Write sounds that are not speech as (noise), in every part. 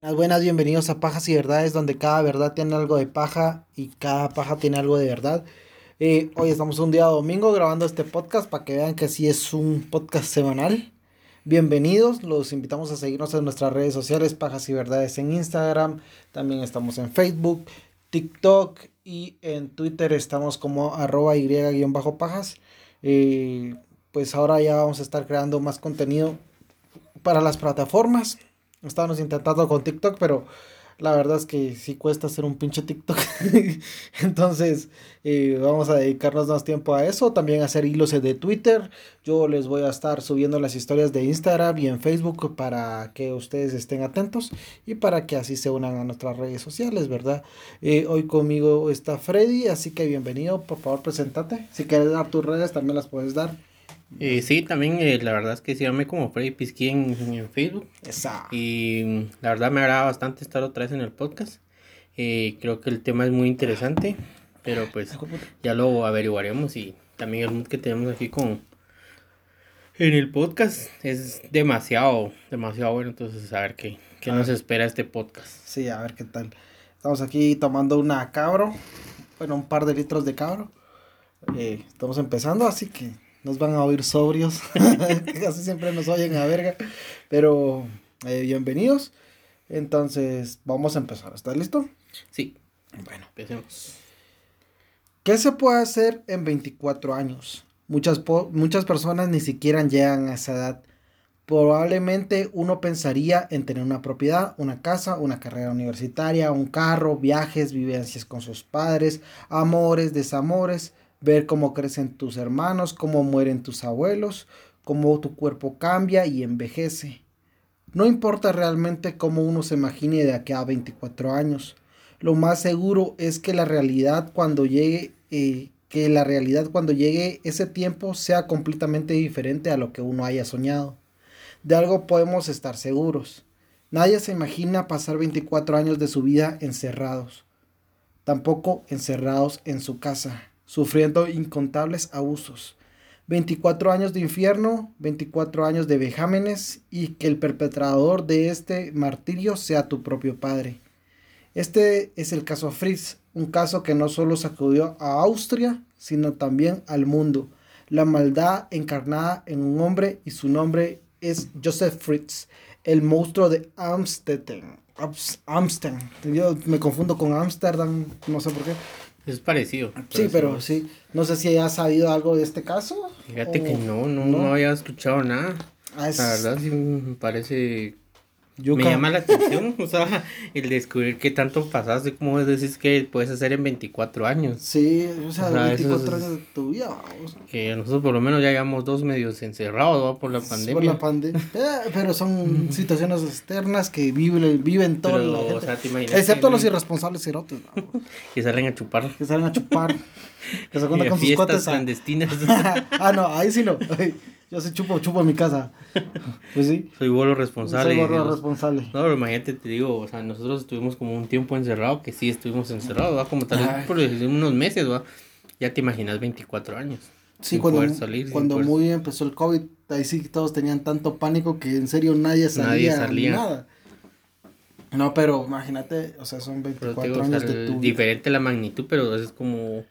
Buenas, buenas, bienvenidos a Pajas y Verdades, donde cada verdad tiene algo de paja y cada paja tiene algo de verdad. Eh, hoy estamos un día domingo grabando este podcast para que vean que sí es un podcast semanal. Bienvenidos, los invitamos a seguirnos en nuestras redes sociales, Pajas y Verdades en Instagram, también estamos en Facebook, TikTok y en Twitter estamos como arroba y-pajas. Eh, pues ahora ya vamos a estar creando más contenido para las plataformas. Estábamos intentando con TikTok, pero la verdad es que sí cuesta hacer un pinche TikTok. (laughs) Entonces, eh, vamos a dedicarnos más tiempo a eso. También a hacer hilos de Twitter. Yo les voy a estar subiendo las historias de Instagram y en Facebook para que ustedes estén atentos y para que así se unan a nuestras redes sociales, ¿verdad? Eh, hoy conmigo está Freddy, así que bienvenido. Por favor, presentate. Si quieres dar tus redes, también las puedes dar. Eh, sí, también eh, la verdad es que sí llamé como Freddy Pisqui en, en Facebook. Esa. Y mm, la verdad me agrada bastante estar otra vez en el podcast. Eh, creo que el tema es muy interesante, pero pues ya lo averiguaremos y también el mood que tenemos aquí con en el podcast es demasiado, demasiado bueno. Entonces, a ver qué, qué A nos ver. espera este podcast. Sí, a ver qué tal. Estamos aquí tomando una cabro. Bueno, un par de litros de cabro. Eh, estamos empezando, así que nos van a oír sobrios. (laughs) (laughs) Casi siempre nos oyen a verga. Pero eh, bienvenidos. Entonces, vamos a empezar. ¿Estás listo? Sí, Bueno. empecemos. ¿Qué se puede hacer en 24 años? Muchas, po- muchas personas ni siquiera llegan a esa edad. Probablemente uno pensaría en tener una propiedad, una casa, una carrera universitaria, un carro, viajes, vivencias con sus padres, amores, desamores, ver cómo crecen tus hermanos, cómo mueren tus abuelos, cómo tu cuerpo cambia y envejece. No importa realmente cómo uno se imagine de aquí a 24 años. Lo más seguro es que la realidad cuando llegue, eh, que la realidad cuando llegue ese tiempo sea completamente diferente a lo que uno haya soñado. De algo podemos estar seguros. Nadie se imagina pasar 24 años de su vida encerrados. Tampoco encerrados en su casa, sufriendo incontables abusos. 24 años de infierno, 24 años de vejámenes y que el perpetrador de este martirio sea tu propio padre. Este es el caso Fritz, un caso que no solo sacudió a Austria, sino también al mundo. La maldad encarnada en un hombre y su nombre es Joseph Fritz, el monstruo de Amstetten. Ams- Amsterdam. Yo me confundo con Amsterdam, no sé por qué. Es parecido. Sí, pero sí. No sé si hayas sabido algo de este caso. Fíjate o- que no, no, no había escuchado nada. Ah, es La verdad sí me parece... Me llama la atención, (laughs) o sea, el descubrir qué tanto pasaste, como decís que puedes hacer en 24 años. Sí, o sea, O sea, 24 eso es- años de tu vida. vamos. Que nosotros por lo menos ya llevamos dos medios encerrados ¿va? por la pandemia. Por la pandemia. Eh, pero son (laughs) situaciones externas que viven, viven toda Pero, la gente. o sea, te imaginas Excepto que- los irresponsables cerotes, ¿no? (laughs) que salen a chupar. que salen a chupar. (laughs) Que se Y cuentan a con sus a- clandestinas. (laughs) ah, no, ahí sí no. Yo sí chupo, chupo en mi casa. (laughs) Pues sí. Soy bolo responsable. Soy Dios. responsable. No, pero imagínate, te digo, o sea, nosotros estuvimos como un tiempo encerrado, que sí estuvimos encerrados, ¿va? Como tal vez por unos meses, ¿va? Ya te imaginas 24 años. Sí, sin cuando, poder salir, sin cuando poder- muy bien empezó el COVID, ahí sí todos tenían tanto pánico que en serio nadie salía. Nadie ni salía. Nada. No, pero imagínate, o sea, son Pero te 24 digo, o años sea, de tu diferente la magnitud, pero es como,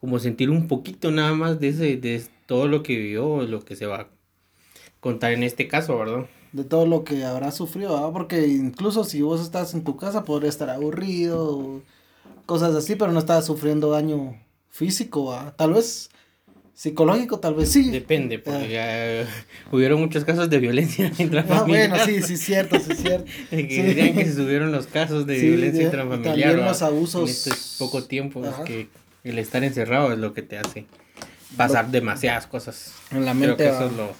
como sentir un poquito nada más de ese, de todo lo que vivió, lo que se va a contar en este caso, ¿verdad? de todo lo que habrás sufrido, ¿verdad? Porque incluso si vos estás en tu casa podría estar aburrido, cosas así, pero no estás sufriendo daño físico, ¿verdad? Tal vez psicológico, tal vez sí. Depende, porque ya hubieron muchos casos de violencia (laughs) Ah, intrafamiliar. bueno, sí, sí, cierto, sí, cierto. (laughs) que Sí. decían que se subieron los casos de Sí, violencia de- intrafamiliar. también los abusos. En este poco tiempo, que el estar encerrado es lo que te hace pasar demasiadas cosas. En la Creo mente. que eso es lo,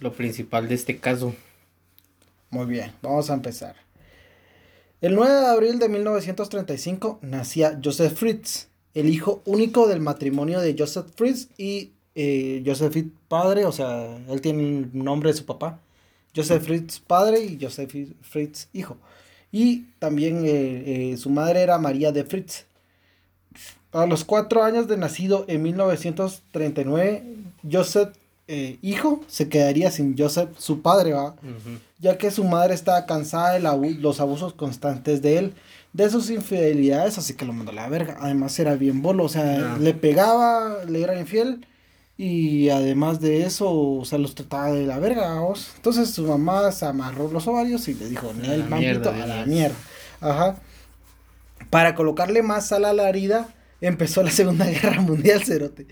lo principal de este caso. Muy bien, vamos a empezar. El 9 de abril de 1935 nacía Joseph Fritz, el hijo único del matrimonio de Joseph Fritz y eh, Joseph Fritz padre, o sea, él tiene el nombre de su papá. Joseph Fritz padre y Joseph Fritz hijo. Y también eh, eh, su madre era María de Fritz. A los cuatro años de nacido en 1939, Joseph eh, hijo se quedaría sin Joseph, su padre, ¿va? Ya que su madre estaba cansada de los abusos constantes de él, de sus infidelidades, así que lo mandó a la verga. Además era bien bolo, o sea, le pegaba, le era infiel y además de eso, o sea, los trataba de la verga, vamos. Entonces su mamá se amarró los ovarios y le dijo, el maldito a la mierda. Ajá. Para colocarle más sal a la herida, empezó la Segunda (laughs) Guerra Mundial, Cerote.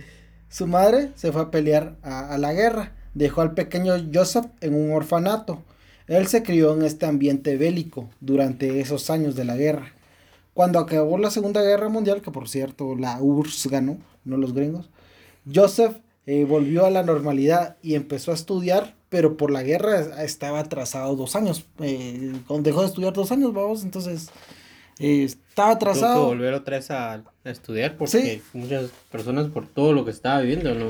Su madre se fue a pelear a, la guerra. Dejó al pequeño Joseph en un orfanato. Él se crió en este ambiente bélico durante esos años de la guerra. Cuando acabó la Segunda Guerra Mundial, que por cierto la URSS ganó, no los gringos, Joseph eh, volvió a la normalidad y empezó a estudiar, pero por la guerra estaba atrasado dos años. Eh, dejó de estudiar dos años, vamos, entonces eh, estaba atrasado. Tuvo que volver otra vez a, estudiar porque muchas personas por todo lo que estaba viviendo, ¿no?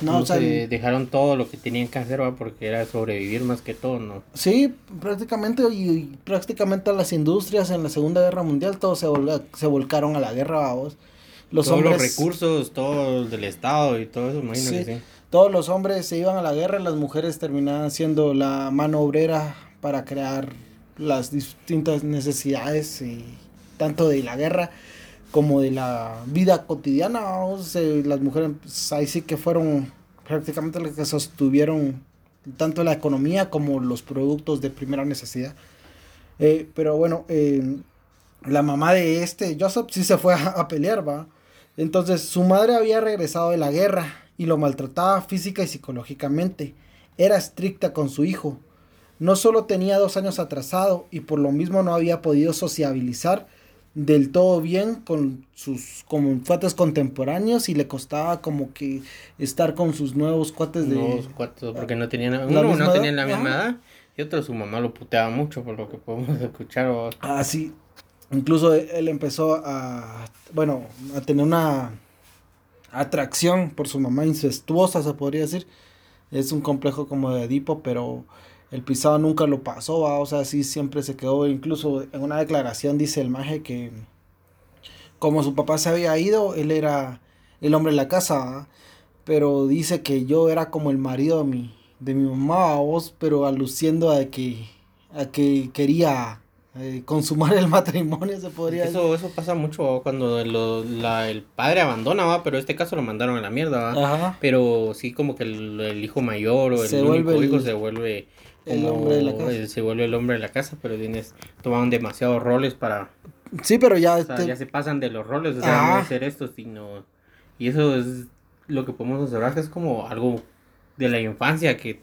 No, o sea, dejaron todo lo que tenían que hacer, ¿va? porque era sobrevivir más que todo, ¿no? Sí, prácticamente, y, prácticamente las industrias en la Segunda Guerra Mundial, todos se, se volcaron a la guerra, vamos los todos los recursos, todo del Estado y todo eso, imagínate. Todos los hombres se iban a la guerra, las mujeres terminaban siendo la mano obrera para crear las distintas necesidades, y, tanto de la guerra como de la vida cotidiana. las mujeres pues, ahí sí que fueron prácticamente las que sostuvieron tanto la economía como los productos de primera necesidad. Eh, pero bueno, eh, la mamá de este, Joseph, sí se fue a, a pelear, va. Entonces su madre había regresado de la guerra y lo maltrataba física y psicológicamente. Era estricta con su hijo. No solo tenía dos años atrasado y por lo mismo no había podido sociabilizar del todo bien con sus como cuates contemporáneos y le costaba como que estar con sus nuevos cuates de nuevos cuates porque no tenían uno no tenían la misma edad y otro su mamá lo puteaba mucho por lo que podemos escuchar ah sí. Incluso él empezó a, bueno, a tener una atracción por su mamá incestuosa, se podría decir. Es un complejo como de Edipo, pero el pisado nunca lo pasó, o sea, sí siempre se quedó. Incluso en una declaración dice el maje que como su papá se había ido, él era el hombre de la casa, pero dice que yo era como el marido de mi, de mi mamá, vos, pero aluciendo a que, a que quería eh, consumar el matrimonio, se podría eso, Eso pasa mucho cuando el padre abandona, ¿va? pero en este caso lo mandaron a la mierda, ¿va? Pero sí como que el, hijo mayor o el único hijo se vuelve el hombre de la casa. se vuelve el hombre de la casa, pero tienes, toman demasiados roles para... Sí, pero ya... ya se pasan de los roles, o sea, no hacer esto, sino... Y eso es lo que podemos observar, que es como algo de la infancia, que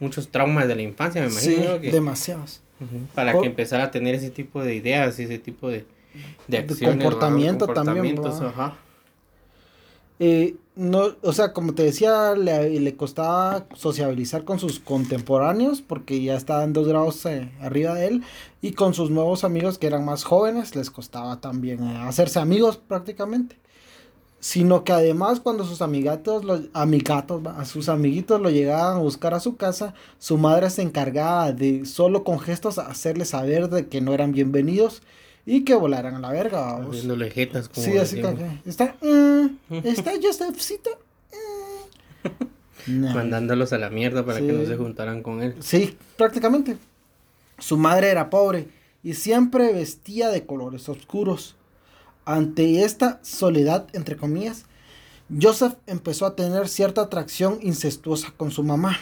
muchos traumas de la infancia, me imagino. Sí, demasiados. Para que empezara a tener ese tipo de ideas, ese tipo de, de acciones. comportamiento también. Ajá. Eh, no, o sea, como te decía, le, le, costaba sociabilizar con sus contemporáneos porque ya estaban dos grados eh, arriba de él y con sus nuevos amigos que eran más jóvenes les costaba también eh, hacerse amigos prácticamente. Sino que además cuando sus amigatos, los, amigatos, a sus amiguitos lo llegaban a buscar a su casa, su madre se encargaba de solo con gestos hacerles saber de que no eran bienvenidos y que volaran a la verga. Haciéndole jetas como Sí, así que está, mm, (laughs) está Josephcito. Mm". (laughs) Mandándolos a la mierda para que no se juntaran con él. Sí, prácticamente. Su madre era pobre y siempre vestía de colores oscuros. Ante esta soledad, entre comillas, Joseph empezó a tener cierta atracción incestuosa con su mamá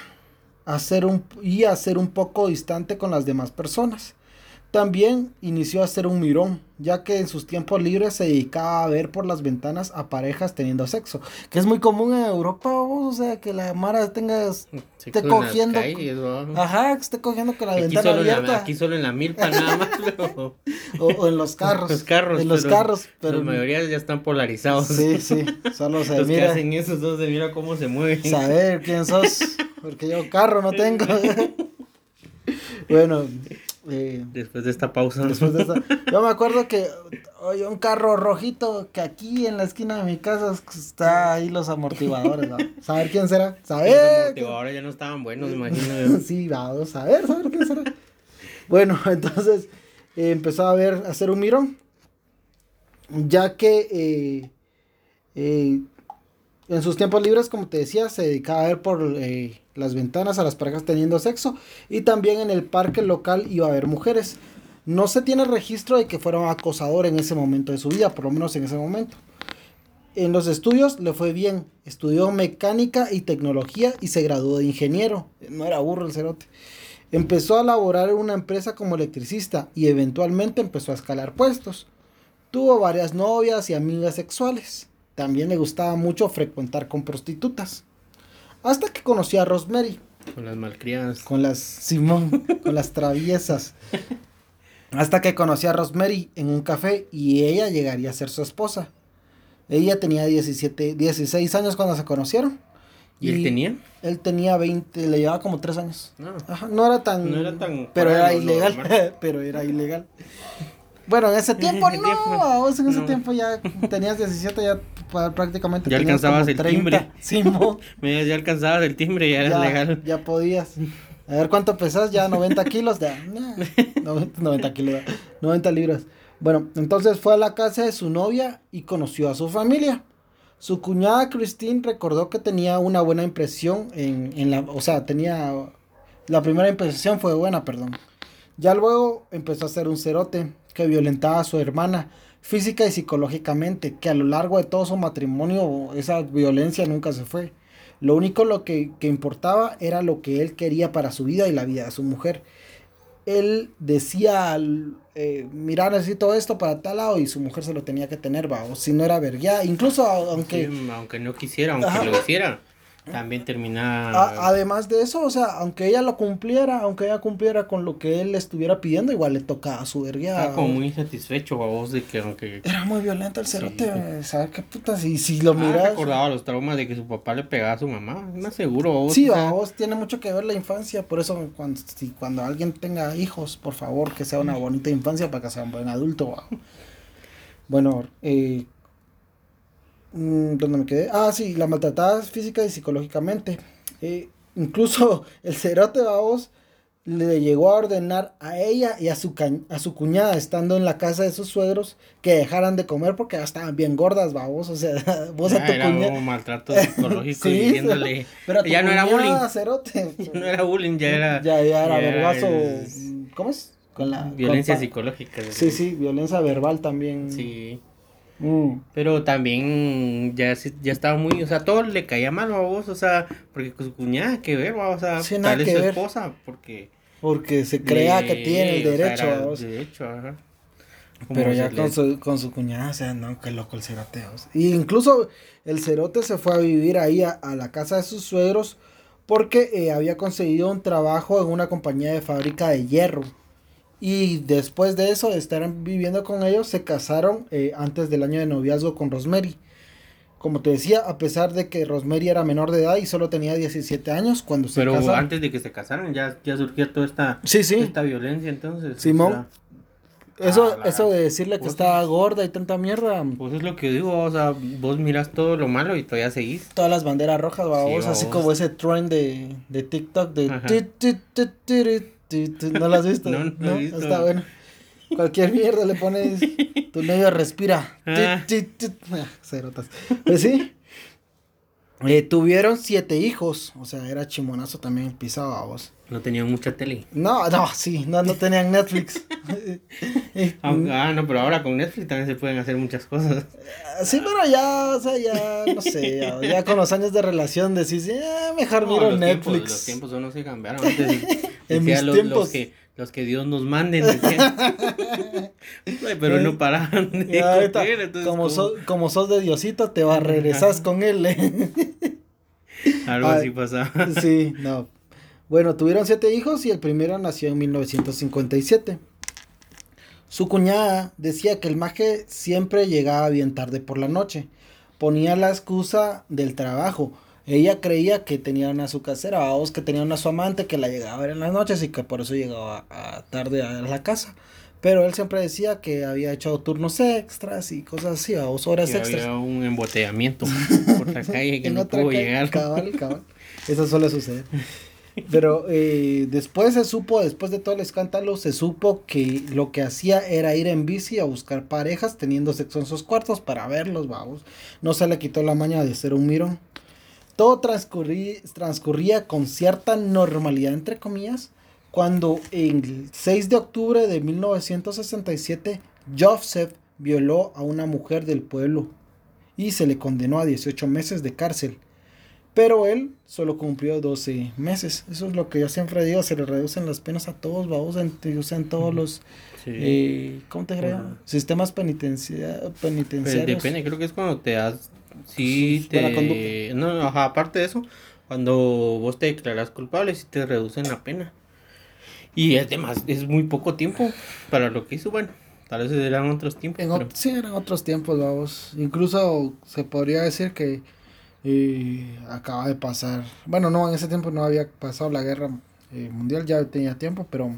un, y a ser un poco distante con las demás personas. También inició a ser un mirón, ya que en sus tiempos libres se dedicaba a ver por las ventanas a parejas teniendo sexo, que es muy común en Europa, o sea, que la Mara tenga esté cogiendo, ajá, que esté cogiendo con la ventana abierta. aquí solo en la milpa nada más, (laughs) o, en los carros, los carros, en los carros, pero la mayoría ya están polarizados. Sí, sí, solo se (laughs) los mira. que hacen eso, solo se mira cómo se mueven. Saber quién sos, porque yo carro no tengo. (laughs) bueno, eh, después de esta pausa. (laughs) Yo me acuerdo que oye un carro rojito que aquí en la esquina de mi casa está ahí los amortiguadores, ¿no? (laughs) Saber quién será. Saber. Los amortiguadores ya no estaban buenos, imagino. (laughs) sí, vamos a ver, saber quién será. bueno, entonces eh, empezó a ver, a hacer un mirón. Ya que eh, En sus tiempos libres, como te decía, se dedicaba a ver por eh, las ventanas a las parejas teniendo sexo y también en el parque local iba a ver mujeres. No se tiene registro de que fuera un acosador en ese momento de su vida, por lo menos en ese momento. En los estudios le fue bien, estudió mecánica y tecnología y se graduó de ingeniero. No era burro el cerote. Empezó a laborar en una empresa como electricista y eventualmente empezó a escalar puestos. Tuvo varias novias y amigas sexuales. También le gustaba mucho frecuentar con prostitutas. Hasta que conoció a Rosemary. Con las malcriadas. Con las Simón, con las traviesas. Hasta que conoció a Rosemary en un café y ella llegaría a ser su esposa. Ella tenía 17, 16 años cuando se conocieron. ¿Y, él tenía? Él tenía 20, le llevaba como 3 años. No. Ajá, no era tan... No era tan Pero era ilegal. (laughs) pero era ilegal. Bueno, en ese (laughs) tiempo ese no, tiempo, vos en ese no. tiempo ya tenías 17, ya prácticamente Ya alcanzabas el 30. timbre. (laughs) (laughs) Ya alcanzabas el timbre, ya eras ya, legal. ya podías. A ver cuánto pesas, ya 90 kilos, ya. nah, 90, 90 kilos, ya, 90 libras. Bueno, entonces fue a la casa de su novia y conoció a su familia. Su cuñada Christine recordó que tenía una buena impresión en, en la, o sea, tenía, la primera impresión fue buena, perdón. Ya luego empezó a ser un cerote que violentaba a su hermana física y psicológicamente, que a lo largo de todo su matrimonio esa violencia nunca se fue. Lo único lo que, que importaba era lo que él quería para su vida y la vida de su mujer. Él decía, eh, mira, necesito esto para tal lado y su mujer se lo tenía que tener, va, o si no era vergueada. Incluso aunque... Sí, aunque no quisiera, aunque Ajá. lo hiciera, también terminaba. A- además de eso, o sea, aunque ella lo cumpliera, aunque ella cumpliera con lo que él le estuviera pidiendo, igual le tocaba a su vergueada. Estaba como muy insatisfecho a vos de que aunque Era muy violento el cerote, sí. ¿sabes qué puta? Si, si lo Ah, miras... recordaba los traumas de que su papá le pegaba a su mamá. Más seguro vos. Sí, sea, tiene mucho que ver la infancia, por eso cuando, si, cuando alguien tenga hijos, por favor, que sea una bonita infancia para que sea un buen adulto. Bueno, eh, mm, ¿dónde me quedé? Ah, sí, la maltratada física y psicológicamente. Eh, incluso (laughs) el cerote babos le llegó a ordenar a ella y a su, a su cuñada, estando en la casa de sus suegros, que dejaran de comer porque ya estaban bien gordas, babos. O sea, (laughs) vos a ya tu era cuñada. como maltrato (laughs) psicológico Sí, diciéndole. Pero a ya no era bullying. cerote. Ya no era bullying, ya era. Ya, ya era vergazo. ¿Cómo es? Con la Violencia con psicológica. Sí, sí, violencia verbal también. Sí. Mm. Pero también ya, ya estaba muy, o sea, todo le caía mal a vos, o sea, porque con su cuñada, que ver, o sea, Sí, tal que su ver. esposa, porque... Porque se crea le- que tiene el o sea, derecho. vamos. el derecho, ajá. Pero ya con su, con su cuñada, o sea, no, qué loco el cerote. vamos. Y incluso el cerote se fue a vivir ahí a, a la casa de sus suegros porque eh, había conseguido un trabajo en una compañía de fábrica de hierro. Y después de eso, de estar viviendo con ellos, se casaron eh, antes del año de noviazgo con Rosemary. Como te decía, a pesar de que Rosemary era menor de edad y solo tenía 17 años cuando se Pero casaron. antes de que se casaran ya, ya surgía toda esta, Sí, sí. esta violencia, entonces. o Simón. sea, Eso, Ah, eso de decirle que pues- estaba gorda y tanta mierda. pues es lo que digo, o sea, vos miras todo lo malo y todavía seguís. Todas las banderas rojas, babos, Sí, así como ese trend de, de TikTok de... Ti, ti. ¿No lo has visto? (laughs) No, no he visto. Está bueno. Cualquier mierda le pones, tu novio respira. Ah. Ah, cerotas. Pues sí. Eh, tuvieron siete hijos, o sea, era chimonazo también pisaba vos. No tenían mucha tele. No, no, sí, no, no tenían Netflix. (laughs) Ah, no, pero ahora con Netflix también se pueden hacer muchas cosas. Sí, pero ya, o sea, ya, no sé, ya, ya con los años de relación decís, eh, mejor No, miro los Netflix. Tiempos, los tiempos no se cambiaron. Antes (laughs) En decía mis los, tiempos. Los que, los que Dios nos. Ay, (laughs) pero no paraban de ahorita, entonces como, sos, como sos de Diosito, te vas, regresas con él. ¿eh? (laughs) Algo Ay. así pasaba. (laughs) sí, no. Bueno, tuvieron siete hijos y el primero nació en 1957. Su cuñada decía que el maje siempre llegaba bien tarde por la noche. Ponía la excusa del trabajo. Ella creía que tenía una su casera, vamos, que tenía una su amante que la llegaba a ver en las noches y que por eso llegaba a, tarde a la casa. Pero él siempre decía que había hecho turnos extras y cosas así, vamos, horas Que extras. había un embotellamiento (laughs) por la calle que no pudo llegar. Cabal, cabal. Eso suele suceder. Pero eh, después se supo, después de todo el escándalo, se supo que lo que hacía era ir en bici a buscar parejas teniendo sexo en sus cuartos para verlos, vamos. No se le quitó la maña de ser un mirón. Todo transcurría, transcurría con cierta normalidad, entre comillas, cuando el 6 de octubre de 1967, Joseph violó a una mujer del pueblo y se le condenó a 18 meses de cárcel. Pero él solo cumplió 12 meses. Eso es lo que yo siempre digo, se le reducen las penas a todos, vamos, en, en todos los, eh, ¿cómo te creo? Sistemas penitencia, penitenciarios. Pues depende, creo que es cuando te das, sí, te... No, aparte de eso, cuando vos te declaras culpable, sí te reducen la pena. Y es, demás, es muy poco tiempo para lo que hizo, bueno. Tal vez eran otros tiempos. Sí, eran otros tiempos, vamos. Incluso se podría decir que y acaba de pasar, bueno, no, en ese tiempo no había pasado la guerra eh, mundial, ya tenía tiempo, pero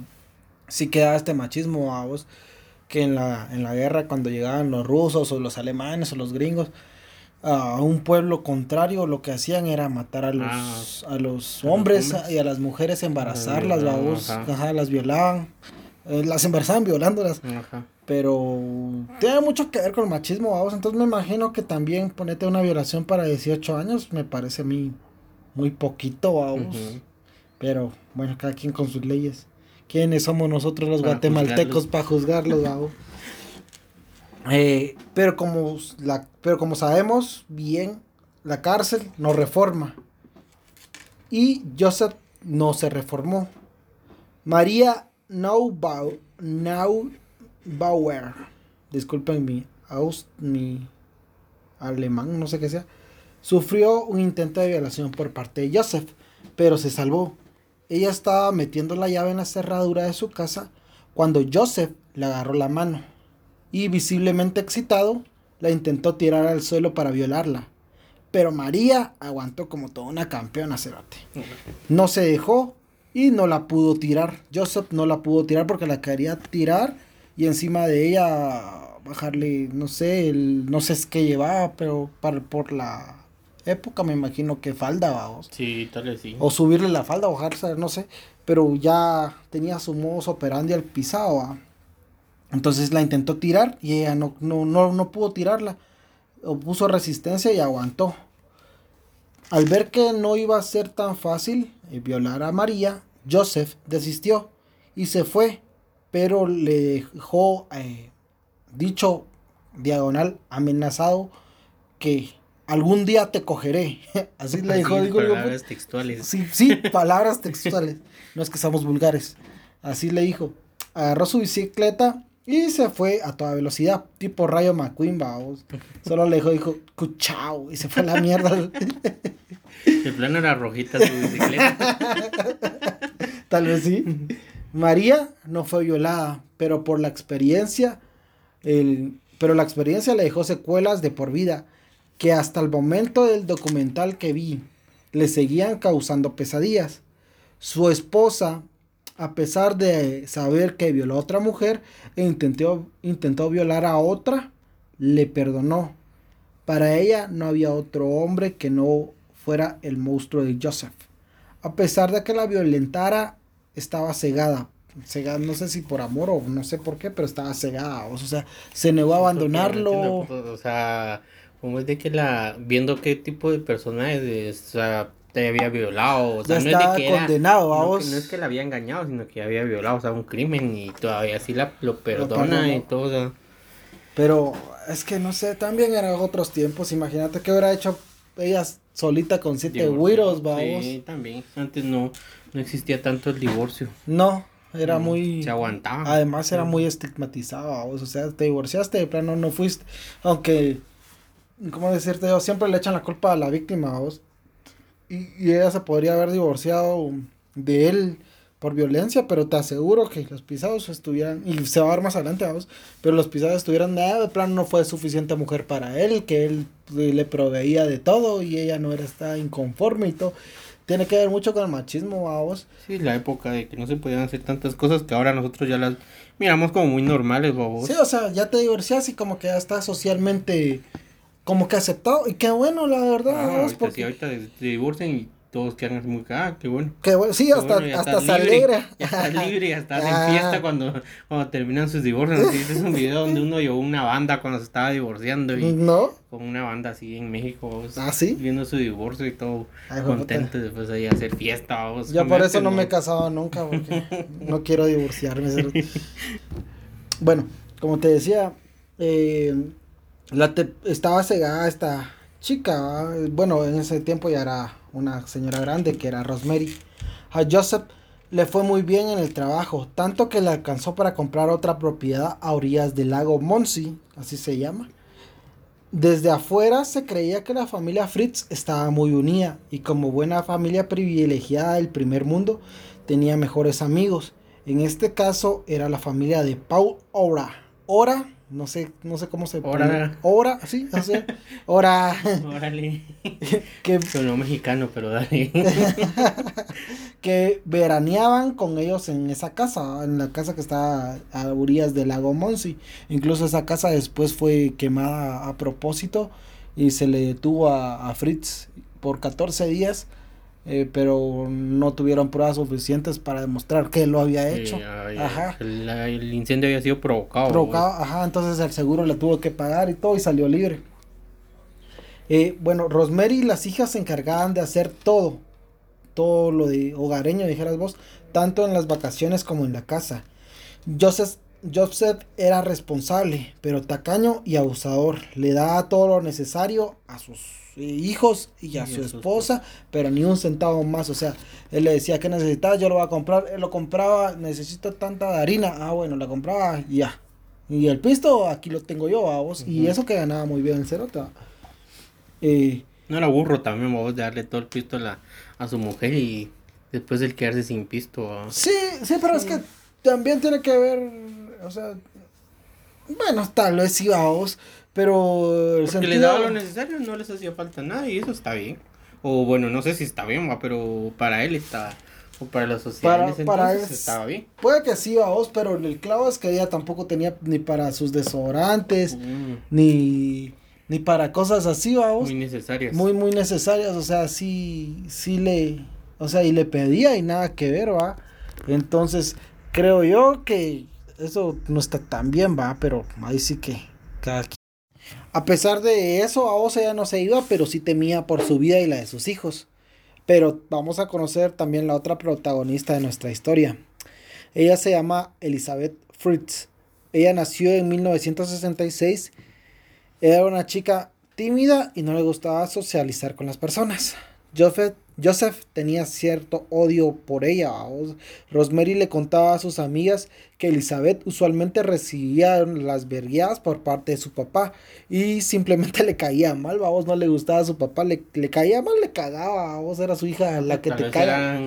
sí quedaba este machismo a vos, que en la, en la guerra cuando llegaban los rusos o los alemanes o los gringos a un pueblo contrario, lo que hacían era matar a los, ah, a los hombres, y a las mujeres, embarazarlas, ajá. las violaban, eh, las embarazaban violándolas. Ajá. Pero tiene mucho que ver con el machismo, vamos. Entonces me imagino que también ponete una violación para 18 años me parece a mí muy poquito, vamos. Pero bueno, cada quien con sus leyes. ¿Quiénes somos nosotros los guatemaltecos para juzgarlos, vamos? (laughs) Eh, pero, como la, pero como sabemos bien, la cárcel no reforma. Y Joseph no se reformó. María Naubau, Nau, Bauer, disculpen mi, mi alemán, no sé qué sea, sufrió un intento de violación por parte de Joseph, pero se salvó. Ella estaba metiendo la llave en la cerradura de su casa cuando Joseph le agarró la mano y visiblemente excitado la intentó tirar al suelo para violarla. Pero María aguantó como toda una campeona, Cerate. No se dejó y no la pudo tirar. Joseph no la pudo tirar porque la quería tirar y encima de ella bajarle, no sé, el, no sé qué llevaba, pero para, por la época me imagino que falda, vamos. Sí, tal vez sí. O subirle la falda, bajarse, no sé, pero ya tenía su modo operandi al pisado, Entonces la intentó tirar y ella no, no, no, no pudo tirarla. puso resistencia y aguantó. Al ver que no iba a ser tan fácil eh, violar a María, Joseph desistió y se fue pero le dejó eh, dicho diagonal amenazado que algún día te cogeré. (laughs) Así le dijo. palabras textuales. Sí, sí, palabras textuales. No es que seamos vulgares. Así le dijo. Agarró su bicicleta y se fue a toda velocidad, tipo Rayo McQueen, vamos. Solo le dijo, dijo, cuchao, y se fue a la mierda. El plano era rojita su bicicleta. (laughs) Tal vez sí. María no fue violada, pero por la experiencia, el, pero la experiencia le dejó secuelas de por vida que hasta el momento del documental que vi le seguían causando pesadillas. Su esposa, a pesar de saber que violó a otra mujer e intentó, intentó violar a otra, le perdonó. Para ella no había otro hombre que no fuera el monstruo de Joseph. A pesar de que la violentara estaba cegada. Cegada, no sé si por amor o no sé por qué, pero estaba cegada. O sea, se negó a abandonarlo. o sea, como es de que la. Viendo qué tipo de personajes, o sea, te había violado. O sea, no es de que condenado, era, no, no, es que la había engañado, sino que había violado, o sea, un crimen y todavía así la, lo perdona y todo. Pero es que no sé, también eran otros tiempos. Imagínate que hubiera hecho ella solita con siete güiros, vamos. Sí, también. Antes no, no existía tanto el divorcio. No, era muy... Se aguantaba. Además era muy estigmatizado, o sea, te divorciaste, de plano no fuiste. Aunque, ¿cómo decirte yo? Siempre le echan la culpa a la víctima, vos. Y, y ella se podría haber divorciado de él por violencia, pero te aseguro que los pisados estuvieran, y se va a ver más adelante, vamos, pero los pisados estuvieran de, ah, de plano no fue suficiente mujer para él, que él le proveía de todo y ella no era, estaba inconforme y todo tiene que ver mucho con el machismo, vamos. Sí, la época de que no se podían hacer tantas cosas que ahora nosotros ya las miramos como muy normales, vamos. Sí, o sea, ya te divorcias y como que ya está socialmente como que aceptado. Y qué bueno, la verdad. Ah, ahorita, porque... ahorita te divorcian y todos quedan muy, ah, qué bueno. Qué bueno, sí, hasta, hasta se alegra. (laughs) Ya estás libre, ya estás en (laughs) fiesta cuando, cuando terminan sus divorcios. Este es un video donde uno llevó una banda cuando se estaba divorciando. Y ¿No? Con una banda así en México. ¿Ah, sí? Viendo su divorcio y todo contento después de ahí hacer fiesta. Yo por eso no me he casado nunca, porque (laughs) no quiero divorciarme. bueno, como te decía, eh, la estaba cegada esta chica, bueno, en ese tiempo ya era una señora grande que era Rosemary. A Joseph le fue muy bien en el trabajo, tanto que le alcanzó para comprar otra propiedad a orillas del lago Monsi, así se llama. Desde afuera se creía que la familia Fritz estaba muy unida y como buena familia privilegiada del primer mundo tenía mejores amigos. En este caso era la familia de Paul Ora. Ora no sé, no sé cómo se Hora. Hora, sí, no sé. Hora. (laughs) Órale. (laughs) que Sonó mexicano, pero dale. (laughs) que veraneaban con ellos en esa casa, en la casa que está a orillas del lago Monsi. Incluso esa casa después fue quemada a propósito y se le detuvo a, a Fritz por 14 días eh, pero no tuvieron pruebas suficientes para demostrar que lo había hecho. ajá. El, incendio había sido provocado. Provocado, ajá, entonces el seguro le tuvo que pagar y todo y salió libre. Eh, bueno, Rosemary y las hijas se encargaban de hacer todo, todo lo de hogareño, dijeras vos, tanto en las vacaciones como en la casa. Joseph, Joseph era responsable, pero tacaño y abusador. Le daba todo lo necesario a sus hijos y a su esposa, pero ni un centavo más. O sea, él le decía que necesitaba, yo lo voy a comprar, él lo compraba, necesito tanta harina. Ah, bueno, la compraba y ya. Y el pisto, aquí lo tengo yo, a vos. Y eso que ganaba muy bien en Cerota. Eh, no era burro también, vos, de darle todo el pisto a, la, a su mujer y después el quedarse sin pisto. Sí, sí, pero es que también tiene que ver, o sea, bueno, tal vez vos pero el Porque les daba lo necesario, no les hacía falta nada y eso está bien. O bueno, no sé si está bien, pero para él está o para la sociedad para, estaba bien. Puede que sí, vos, pero el clavo es que ella tampoco tenía ni para sus desodorantes, mm. ni, ni para cosas así, vos. Muy necesarias. Muy, muy necesarias, o sea, sí, sí le, o sea, y le pedía y nada que ver, va. Entonces, creo yo que eso no está tan bien, va, pero ahí sí que cada a pesar de eso, a ya no se iba, pero sí temía por su vida y la de sus hijos. Pero vamos a conocer también la otra protagonista de nuestra historia. Ella se llama Elizabeth Fritz. Ella nació en 1966. Era una chica tímida y no le gustaba socializar con las personas. Joseph, Joseph tenía cierto odio por ella. Rosemary le contaba a sus amigas que Elizabeth usualmente recibía las verguiadas por parte de su papá y simplemente (laughs) le caía mal, vos no le gustaba a su papá, le, le caía mal, le cagaba, vos era su hija la que te caía.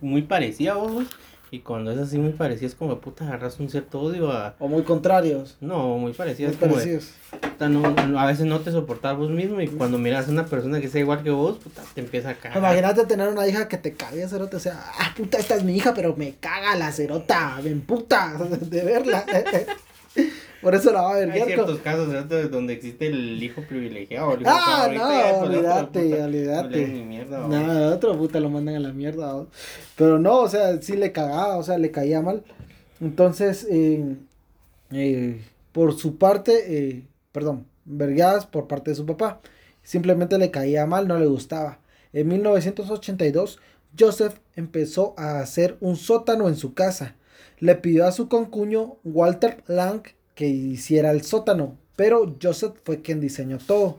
Muy parecida vos. Y cuando es así muy parecido, es como, puta, agarras un cierto odio a... O muy contrarios. No, muy parecidos. Muy parecidos. a veces no te soportas vos mismo y cuando miras a una persona que sea igual que vos, puta, te empieza a cagar. Imagínate tener una hija que te cague, cerota, o sea, ah, puta, esta es mi hija, pero me caga la cerota, me puta (laughs) de verla. Por eso la va a ver. Hay ciertos casos donde existe el hijo privilegiado. El hijo ah, no, olvídate, olvídate. No, otro puta lo mandan a la mierda. Pero no, o sea, sí le cagaba, o sea, le caía mal. Entonces, eh, eh, por su parte, eh, perdón, vergadas por parte de su papá. Simplemente le caía mal, no le gustaba. En 1982, Joseph empezó a hacer un sótano en su casa. Le pidió a su concuño Walter Lang que hiciera el sótano, pero Joseph fue quien diseñó todo.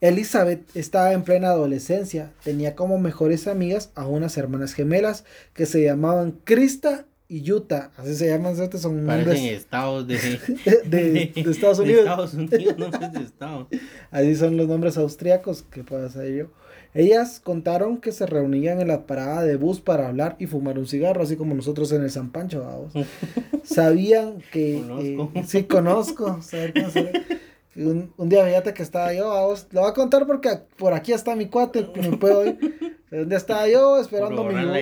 Elizabeth estaba en plena adolescencia, tenía como mejores amigas a unas hermanas gemelas que se llamaban Krista y Utah, así se llaman, son nombres estados de, (laughs) (laughs) de, Estados Unidos. De Estados Unidos, nombres de estado. (laughs) Así son los nombres austriacos que puedo hacer yo. Ellas contaron que se reunían en la parada de bus para hablar y fumar un cigarro, así como nosotros en el San Pancho, vamos. (laughs) Sabían que... Conozco. Eh, sí, conozco. Un, un, día fíjate que estaba yo, vamos, lo voy a contar porque por aquí está mi cuate, me puedo ir. Un día estaba yo esperando mi bus,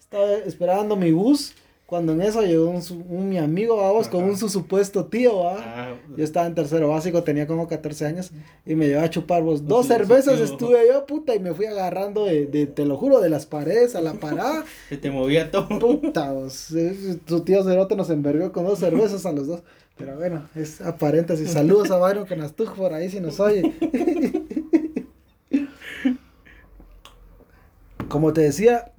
estaba esperando mi bus Cuando en eso llegó un, mi amigo, vamos, con un su supuesto tío, ¿va? Ah, Yo estaba en tercero básico, tenía como 14 años y me llevaba a chupar vos. Dos cervezas estuve yo, puta, y me fui agarrando de, de, te lo juro, de las paredes a la parada. (laughs) Se te movía todo. Puta, vos, tu tío Cerote nos envergó con dos cervezas a los dos. Pero bueno, es a paréntesis. Saludos a Byron Canastuj por ahí si nos oye. (laughs) Como te decía,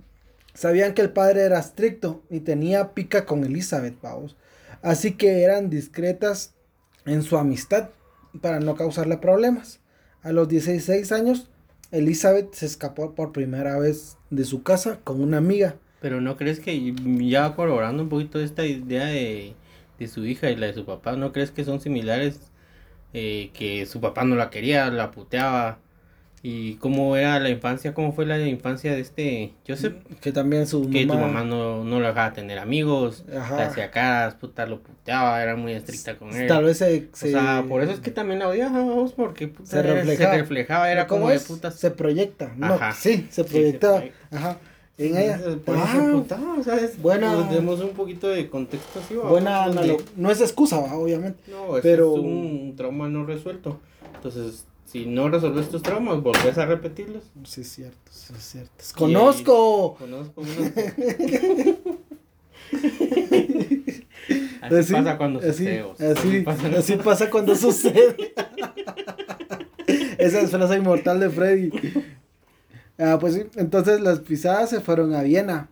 sabían que el padre era estricto y tenía pica con Elizabeth, vamos. Así que eran discretas en su amistad para no causarle problemas. A los 16 años, Elizabeth se escapó por primera vez de su casa con una amiga. Pero no crees que ya corroborando un poquito esta idea de, de su hija y la de su papá, ¿no crees que son similares? Eh, que su papá no la quería, la puteaba. ¿Y cómo era la infancia? ¿Cómo fue la infancia de este Joseph? Que también su Que mamá... tu mamá no, no lo dejaba tener amigos, Ajá. le hacía caras, puta, lo puteaba, era muy estricta con él. Tal vez se... O se- sea, por eso es que también la odiábamos, porque puta, Se reflejaba. se reflejaba, era ¿Cómo como de puta. Se proyecta. No, Ajá. sí, se Sí, proyectaba. se proyecta. Ajá. En ella. Por Ah, putaba, o sea, es- buena- pues, demos un poquito de contexto así, ¿va? buena analo- No es excusa, ¿va? obviamente. No, Pero- es un trauma no resuelto. Entonces, si no resolves tus traumas, volvés a repetirlos. Sí, es cierto, sí, es cierto. ¡Conozco! Conozco. Así (laughs) Así- pasa cuando así, sucede. así, pasa. así pasa cuando sucede. (laughs) Esa es frase inmortal de Freddy. Ah, pues sí, entonces las pisadas se fueron a Viena.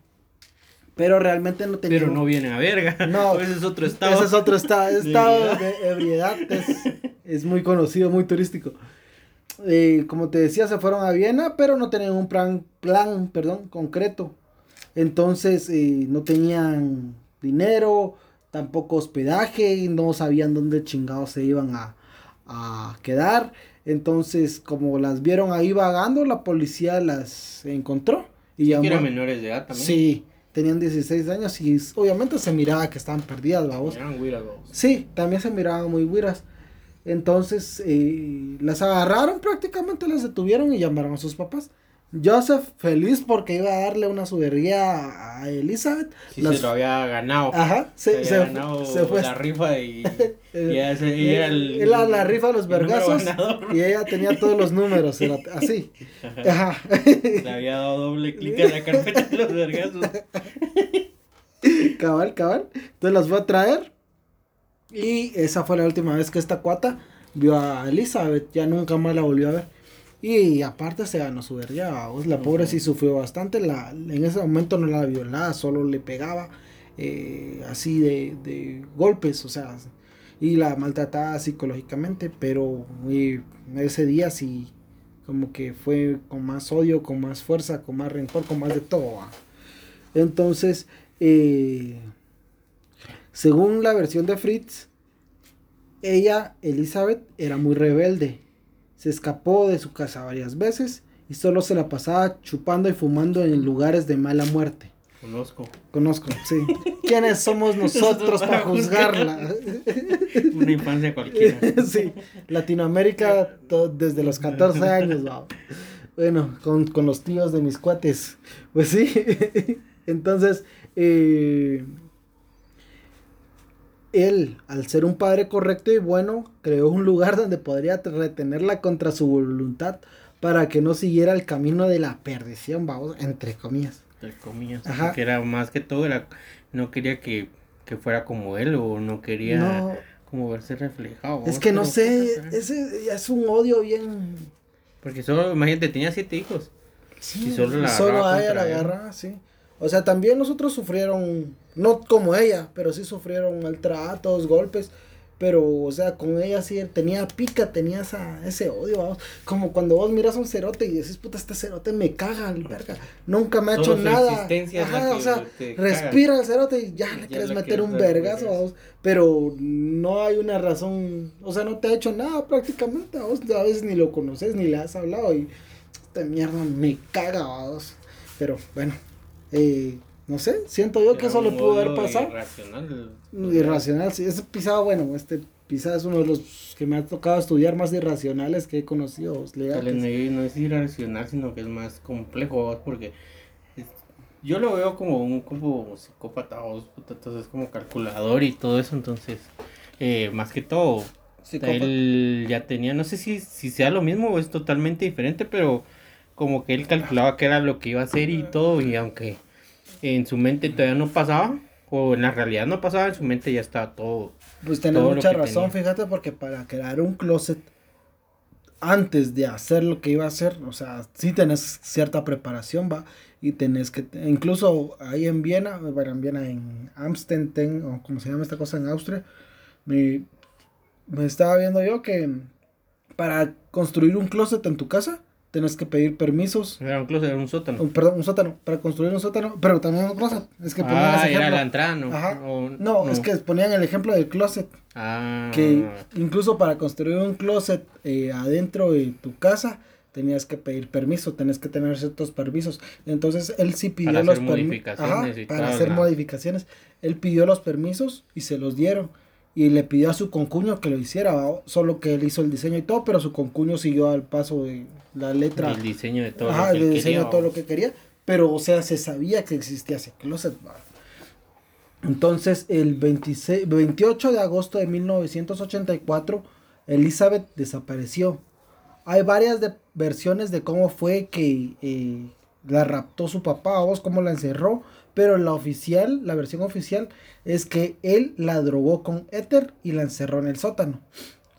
Pero realmente no tenían. Pero no viene a verga. No. (laughs) ese es otro estado. Ese es otro estado, estado de ebriedad. Es, es muy conocido, muy turístico. Eh, como te decía, se fueron a Viena, pero no tenían un plan, plan perdón, concreto. Entonces eh, no tenían dinero, tampoco hospedaje, y no sabían dónde chingados se iban a, a quedar. Entonces, como las vieron ahí vagando, la policía las encontró. Y Que llamó, eran menores de edad también. Sí, tenían 16 años y obviamente se miraba que estaban perdidas, vamos. Eran güiras, vos. Sí, también se miraban muy güiras. Entonces eh, las agarraron, prácticamente las detuvieron y llamaron a sus papás. Joseph, feliz porque iba a darle una subería a Elizabeth. Sí, las- se lo había ganado. Ajá, se, se, había se, ganado se fue. la rifa y, Eh, (laughs) y ese- y era el, él a la rifa de los vergazos y ella tenía todos los números, era (laughs) así. Ajá. Le había dado doble clic a la carpeta de los vergazos. (laughs) cabal, cabal. Entonces las fue a traer. Y esa fue la última vez que esta cuata vio a Elizabeth. Ya nunca más la volvió a ver. Y aparte se ganó su verga. La pobre sí sufrió bastante. La, en ese momento no la violaba, solo le pegaba eh, así de, de golpes. O sea, y la maltrataba psicológicamente. Pero ese día sí, como que fue con más odio, con más fuerza, con más rencor, con más de todo. Entonces, eh, según la versión de Fritz, ella, Elizabeth, era muy rebelde. Se escapó de su casa varias veces y solo se la pasaba chupando y fumando en lugares de mala muerte. Conozco. Conozco, sí. ¿Quiénes somos nosotros para juzgarla? Una infancia cualquiera. (laughs) sí, Latinoamérica desde los 14 años, wow. Bueno, con, con los tíos de mis cuates. Pues sí. (laughs) Entonces, eh, él, al ser un padre correcto y bueno, creó un lugar (laughs) donde podría retenerla contra su voluntad para que no siguiera el camino de la perdición, vamos, entre comillas. Entre comillas. Ajá. Porque era más que todo, era, no quería que, que fuera como él o no quería No, como verse reflejado. es que no sé, ese es un odio bien... Porque solo, imagínate, tenía siete hijos. Sí, Y solo la solo agarraba a ella la agarra, sí. O sea, también nosotros sufrieron, no como ella, pero sí sufrieron maltratos, golpes. Pero, o sea, con ella sí tenía pica, tenía esa, ese odio, vamos. Como cuando vos miras a un cerote y decís, puta, este cerote me caga, el verga. Nunca me ha Solo hecho nada. Ajá, o sea, caga. respira el cerote y ya le quieres meter un vergazo, vergazo. vamos. Pero no hay una razón, o sea, no te ha hecho nada prácticamente, vos a veces ni lo conoces, ni le has hablado y esta mierda me caga, vamos. Pero bueno, eh, no sé, siento yo que eso le pudo haber pasado. Irracional. Irracional, sí, ese pisado, bueno, este pisado es uno de los que me ha tocado estudiar más irracionales que he conocido. Tal vez legales. no, no es irracional, sino que es más complejo, porque es- yo lo veo como un como psicópata o entonces como calculador y todo eso, entonces, eh, más que todo, él ya tenía, no sé si, si sea lo mismo o es totalmente diferente, pero como que él calculaba que era lo que iba a hacer y todo, y aunque en su mente todavía no pasaba, o en la realidad no pasaba, en su mente ya estaba todo. Pues tenés mucha razón, fíjate, porque para crear un closet antes de hacer lo que iba a hacer, o sea, sí tenés cierta preparación, va, y tenés que, incluso ahí en Viena, bueno, en Viena, en Amsterdam, o como se llama esta cosa en Austria, me, me estaba viendo yo que para construir un closet en tu casa, tenés que pedir permisos. Era un closet, era un sótano. perdón, un sótano, para construir un sótano, pero también un closet. Es que ponían ah, era la entrada, ¿no? Ajá. no, es que ponían el ejemplo del closet. Ah. Que incluso para construir un closet eh, adentro de tu casa, tenías que pedir permiso, tenés que tener ciertos permisos. Entonces él sí pidió para los permisos. Para hacer modificaciones. Él pidió los permisos y se los dieron y le pidió a su concuño que lo hiciera, solo que él hizo el diseño y todo, pero su concuño siguió al paso de la letra. El diseño de todo lo que diseño de todo lo que quería, pero o sea, se sabía que existía ese closet. Entonces, el 26, 28 de agosto de 1984, Elizabeth desapareció. Hay varias versiones de cómo fue que eh, la raptó su papá, o cómo la encerró, pero la oficial, la versión oficial, es que él la drogó con éter y la encerró en el sótano.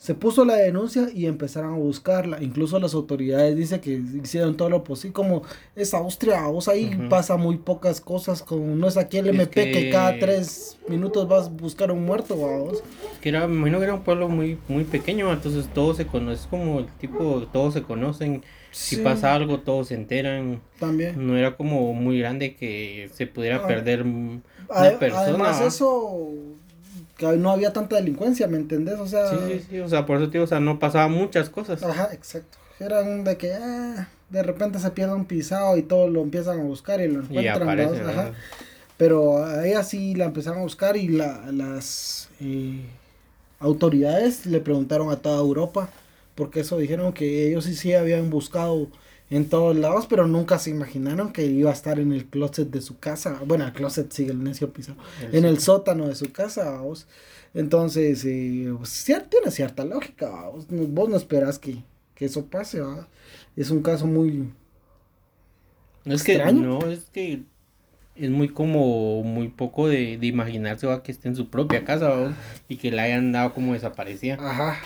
Se puso la denuncia y empezaron a buscarla. Incluso las autoridades dicen que hicieron todo lo posible. Como es Austria, vos ahí pasa muy pocas cosas. Como no es aquí el MP que... cada tres minutos vas a buscar un muerto, vos. Que era, me imagino que era un pueblo muy, muy pequeño, entonces todos se conocen. Es como el tipo, todos se conocen si pasa algo, todos se enteran. También. No era como muy grande que se pudiera ah. perder una persona. Además, eso. Que no había tanta delincuencia, ¿me entendés? O sea. Sí, sí, sí. O sea, por eso, tío, o sea, no pasaban muchas cosas. Ajá, exacto. Eran de que. Ah, de repente se pierde un pisado y todos lo empiezan a buscar y lo encuentran. Ajá. Pero a ella sí la empezaron a buscar y la, las eh, autoridades le preguntaron a toda Europa porque eso dijeron que ellos sí, sí habían buscado en todos lados, pero nunca se imaginaron que iba a estar en el closet de su casa. Bueno, el closet sigue el necio pisado. en el sótano de su casa, vos. Entonces, eh, pues, tiene cierta lógica, vos, vos no esperas que, que eso pase, ¿va? Es un caso muy... Es que, no, es que es muy como, muy poco de, de imaginarse ¿va? que esté en su propia casa, ¿va? y que la hayan dado como desaparecida. Ajá,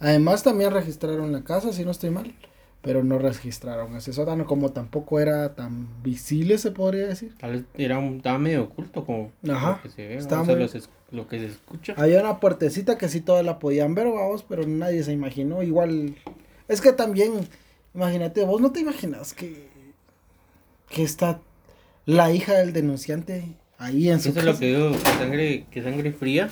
Además también registraron la casa, si no estoy mal, pero no registraron ese sótano como tampoco era tan visible, se podría decir. Tal vez era un, estaba medio oculto como lo que se ve, estaba lo que se escucha. Había una puertecita que sí todas la podían ver, vamos, pero nadie se imaginó. Igual, es que también, imagínate, vos no te imaginas que, que está la hija del denunciante ahí en su Eso es lo que digo, que sangre, que sangre fría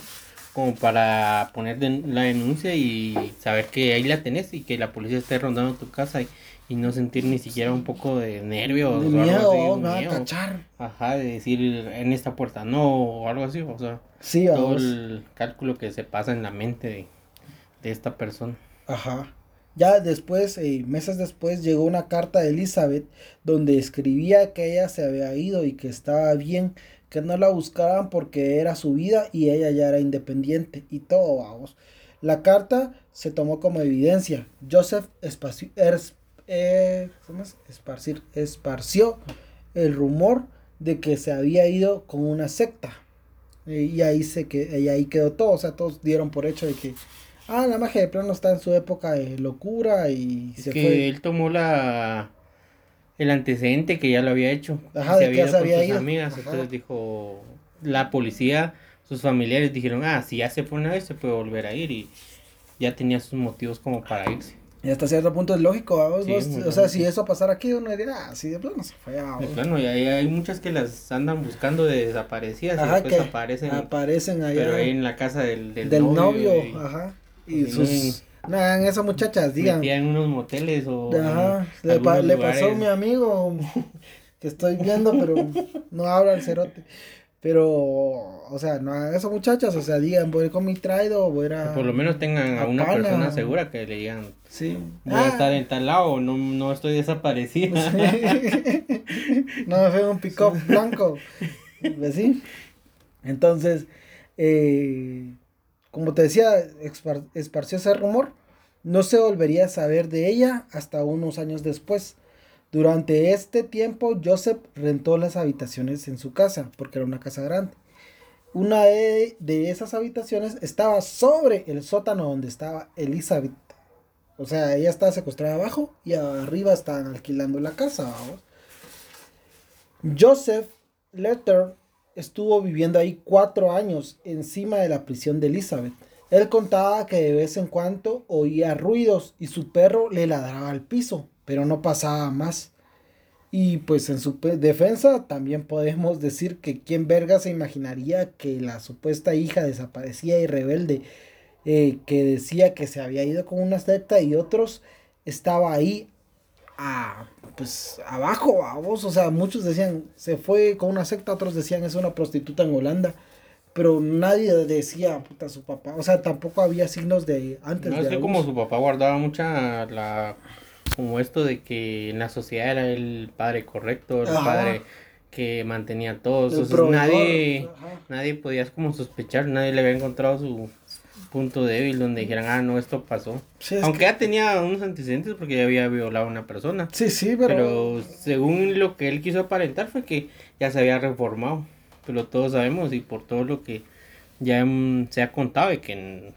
como para poner la denuncia y saber que ahí la tenés y que la policía esté rondando tu casa y, no sentir ni siquiera un poco de nervio de miedo, a cachar. Ajá, de decir en esta puerta no o algo así, o sea, todo el cálculo que se pasa en la mente de, esta persona. Ajá. Ya después, eh, meses después, llegó una carta de Elizabeth donde escribía que ella se había ido y que estaba bien, que no la buscaban porque era su vida y ella ya era independiente y todo, vamos. La carta se tomó como evidencia. Joseph eh, esparció el rumor de que se había ido con una secta. Y ahí, se que, y ahí quedó todo. O sea, todos dieron por hecho de que, ah, la magia de plano está en su época de locura y se que Él tomó la el antecedente que ya lo había hecho. Ajá, se había, ido con sus amigas. Entonces dijo, la policía, sus familiares dijeron, ah, si ya se fue una vez, se puede volver a ir. Y ya tenía sus motivos como para irse. Y hasta cierto punto es lógico, o sea, si eso pasara aquí, uno diría, ah, sí, de plano se fue. De plano, y hay, hay, muchas que las andan buscando de desaparecidas ajá, y después aparecen. Aparecen allá. Pero ahí en la casa del, del, del novio. ajá. Y sus... No hagan eso, muchachas, digan. en unos moteles o. Ajá, le, pasó a mi amigo que estoy viendo, pero (laughs) no habla el cerote. Pero, o sea, no hagan eso, muchachas, o sea, digan, voy con mi traido, voy a. por lo menos tengan a, una persona segura que le digan. Sí. Voy a ah. estar en tal lado, no, no estoy desaparecida. (laughs) no me fue un pick-up blanco. ¿Sí? Entonces, eh, como te decía, esparció ese rumor. No se volvería a saber de ella hasta unos años después. Durante este tiempo, Joseph rentó las habitaciones en su casa, porque era una casa grande. Una de, esas habitaciones estaba sobre el sótano donde estaba Elizabeth. O sea, ella estaba secuestrada abajo y arriba estaban alquilando la casa. Joseph Letter estuvo viviendo ahí cuatro años encima de la prisión de Elizabeth. Él contaba que de vez en cuando oía ruidos y su perro le ladraba al piso, pero no pasaba más. Y pues en su defensa también podemos decir que quien verga se imaginaría que la supuesta hija desaparecía y rebelde, eh, que decía que se había ido con una secta y otros estaba ahí a, pues abajo, vos, o sea, muchos decían se fue con una secta, otros decían es una prostituta en Holanda pero nadie decía puta su papá, o sea, tampoco había signos de antes no, es que como su papá guardaba mucha la como esto de que en la sociedad era el padre correcto, el padre que mantenía todo, entonces nadie nadie podía como sospechar, nadie le había encontrado su punto débil donde dijeran, ah, no, esto pasó. Aunque ya tenía unos antecedentes porque ya había violado a una persona. Sí, sí, pero... Pero según lo que él quiso aparentar fue que ya se había reformado pero todos sabemos y por todo lo que ya se ha contado de que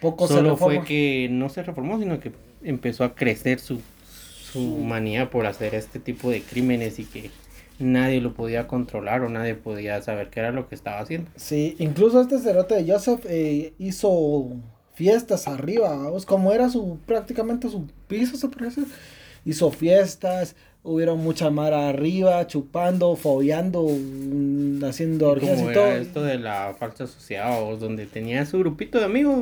Poco solo fue que no se reformó, sino que empezó a crecer su, su manía por hacer este tipo de crímenes y que nadie lo podía controlar o nadie podía saber qué era lo que estaba haciendo. Sí, incluso este cerote de Joseph eh, hizo fiestas arriba, como era su prácticamente su piso, se decir. Hizo fiestas, hubieron mucha mar arriba, chupando, follando, mm, haciendo orgías y todo. esto de la falsa sociedad, donde tenía su grupito de amigos,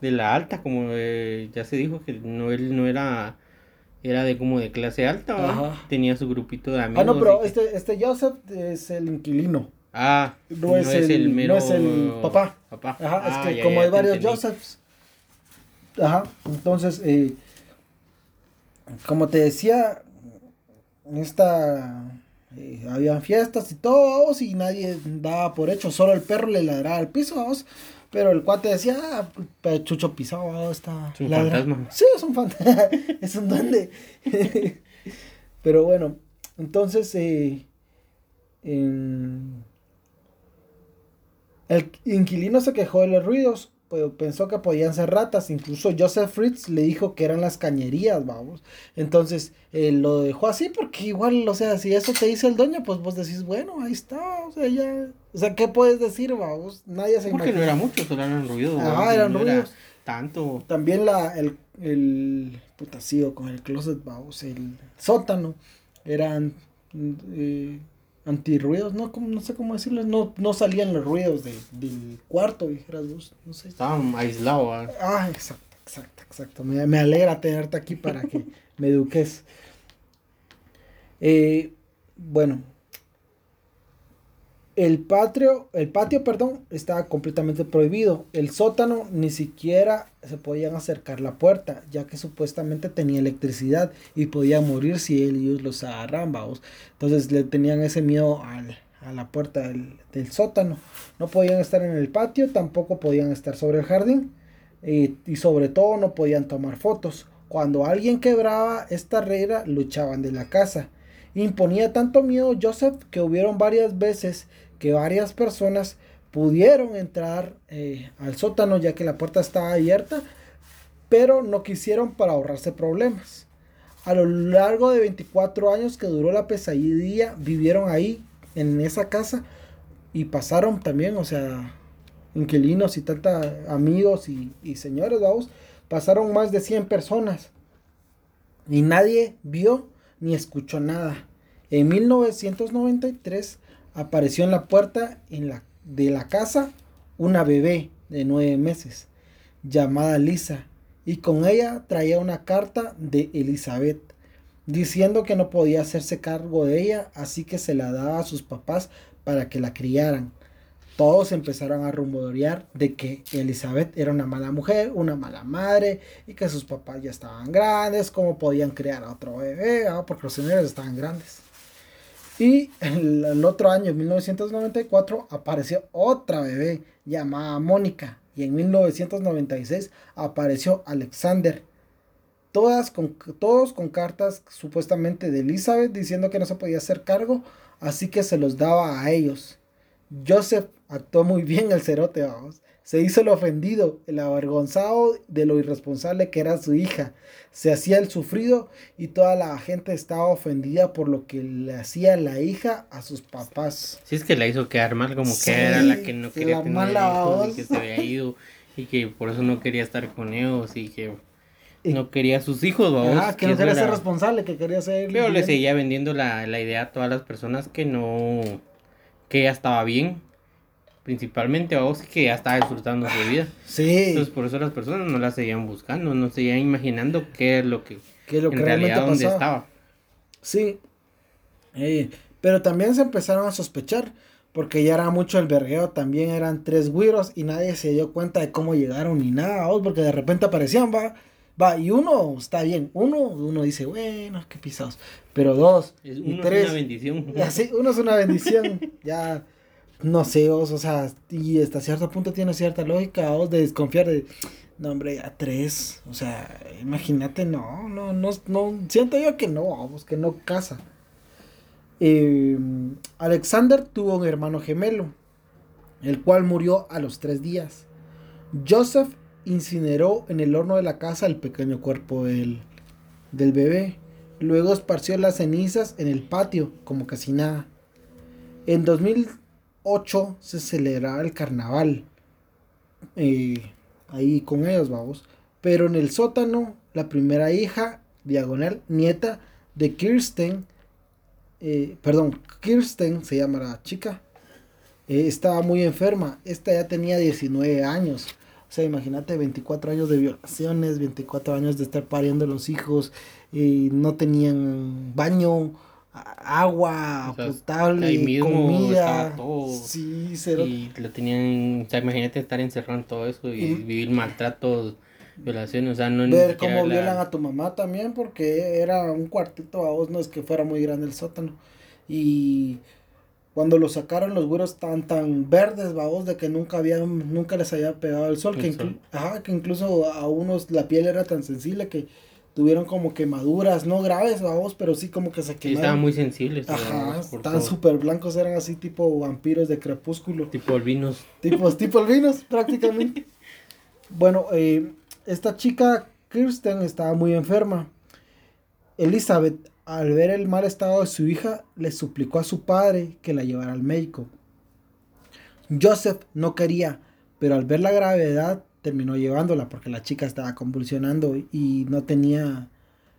de la alta, como ya se dijo que no él no era era de como de clase alta, tenía su grupito de amigos. Ah, no, pero este, este Joseph es el inquilino. Ah, no, es, el, no es el papá. Ajá, es ah, que como hay varios Josephs. Ajá, entonces, eh, como te decía, esta eh, habían fiestas y todos y nadie daba por hecho, solo el perro le ladraba al piso, pero el cuate decía, ah, Chucho pisado, está... Es un fantasma. Sí, es un fantasma, (laughs) es un duende. (laughs) pero bueno, entonces eh, el inquilino se quejó de los ruidos pues, pensó que podían ser ratas. Incluso Joseph Fritz le dijo que eran las cañerías, vamos. Entonces eh, lo dejó así porque igual, o sea, si eso te dice el dueño, pues vos decís, bueno, ahí está, o sea, ya. O sea, ¿qué puedes decir, vamos? Nadie se Porque no era mucho, solo eran ruidos. Ah, eran ruidos. Tanto. También la, el, el putacío con el closet, vamos, el sótano, eran. Eh, antirruidos, no, no sé cómo decirlo, no, no salían los ruidos del cuarto, dijeras vos, no sé. Estaban aislados. Ah, exacto, exacto, exacto. Me, me, alegra tenerte aquí para que me eduques. Eh, bueno, el patio, el patio, perdón, estaba completamente prohibido. El sótano ni siquiera se podían acercar la puerta, ya que supuestamente tenía electricidad y podía morir si ellos los agarraban, Entonces le tenían ese miedo a la puerta del, sótano. No podían estar en el patio, tampoco podían estar sobre el jardín y, y sobre todo no podían tomar fotos. Cuando alguien quebraba esta regla, luchaban de la casa. Imponía tanto miedo Joseph que hubieron varias veces que varias personas pudieron entrar eh, al sótano ya que la puerta estaba abierta, pero no quisieron para ahorrarse problemas. A lo largo de 24 años que duró la pesadilla, vivieron ahí en esa casa y pasaron también, o sea, inquilinos y tanta amigos y, y señores, vamos, pasaron más de 100 personas y nadie vio ni escuchó nada. En 1993 apareció en la puerta de la casa una bebé de nueve meses llamada Lisa y con ella traía una carta de Elizabeth diciendo que no podía hacerse cargo de ella, así que se la daba a sus papás para que la criaran. Todos empezaron a rumorear de que Elizabeth era una mala mujer, una mala madre y que sus papás ya estaban grandes, cómo podían criar a otro bebé, ah, porque los señores estaban grandes. Y el, otro año, en 1994, apareció otra bebé llamada Mónica. Y en 1996 apareció Alexander. Todas con, todos con cartas supuestamente de Elizabeth diciendo que no se podía hacer cargo, así que se los daba a ellos. Joseph actuó muy bien el cerote, vamos. Se hizo el ofendido, el avergonzado de lo irresponsable que era su hija. Se hacía el sufrido y toda la gente estaba ofendida por lo que le hacía la hija a sus papás. Sí, es que la hizo quedar mal, como Sí, que era la que no quería la tener mala hijos y que se había ido y que por eso no quería estar con ellos y que Y- no quería a sus hijos, vamos. Ah, que no quería ser responsable, que quería ser... Pero le seguía vendiendo la, la idea a todas las personas que no, que ella estaba bien, principalmente a vos que ya estaba disfrutando su vida. Sí, Entonces por eso las personas no la seguían buscando, no seguían imaginando qué es lo que, que es lo que en realmente realidad dónde estaba. Sí. Eh, pero también se empezaron a sospechar, porque ya era mucho el vergueo, también eran tres güiros y nadie se dio cuenta de cómo llegaron ni nada, vos, porque de repente aparecían, va, va, y uno está bien, uno, uno dice, bueno, qué pisados, pero dos Es, y uno es una bendición. (laughs) y así, uno es una bendición, ya, no sé, o sea, y hasta cierto punto tiene cierta lógica, de desconfiar de, no, hombre, ya tres, o sea, imagínate, no, no, no, no, siento yo que no, vamos, que no casa. Eh, Alexander tuvo un hermano gemelo, el cual murió a los tres días. Joseph incineró en el horno de la casa el pequeño cuerpo del, del bebé. Luego esparció las cenizas en el patio, como casi nada. En 2008 se celebraba el carnaval. eh, ahí con ellos, vamos. Pero en el sótano, la primera hija, diagonal, nieta de Kirsten, eh, perdón, Kirsten se llama la chica, eh, estaba muy enferma. Esta ya tenía 19 años. O sea, imagínate 24 años de violaciones, 24 años de estar pariendo los hijos, y no tenían baño, a- agua O sea, potable, ahí mismo comida. todo. Sí, cero. Y lo tenían, o sea, imagínate estar encerrado en todo eso y Y- vivir maltratos, violaciones, o sea, no Ver cómo la- violan a tu mamá también, porque era un cuartito a vos, no es que fuera muy grande el sótano. Y cuando lo sacaron, los güeros estaban tan verdes, babos, de que nunca habían, nunca les había pegado el sol, El que, sol. ajá, que incluso a unos la piel era tan sensible que tuvieron como quemaduras, no graves, babos, pero sí como que se Sí, quemaron. estaban muy sensibles. Ajá, estaban súper blancos, eran así tipo vampiros de crepúsculo. Tipo albinos. Tipo, (laughs) tipo albinos, prácticamente. Bueno, eh, esta chica, Kirsten, estaba muy enferma. Elizabeth, al ver el mal estado de su hija, le suplicó a su padre que la llevara al médico. Joseph no quería, pero al ver la gravedad, terminó llevándola porque la chica estaba convulsionando y no tenía,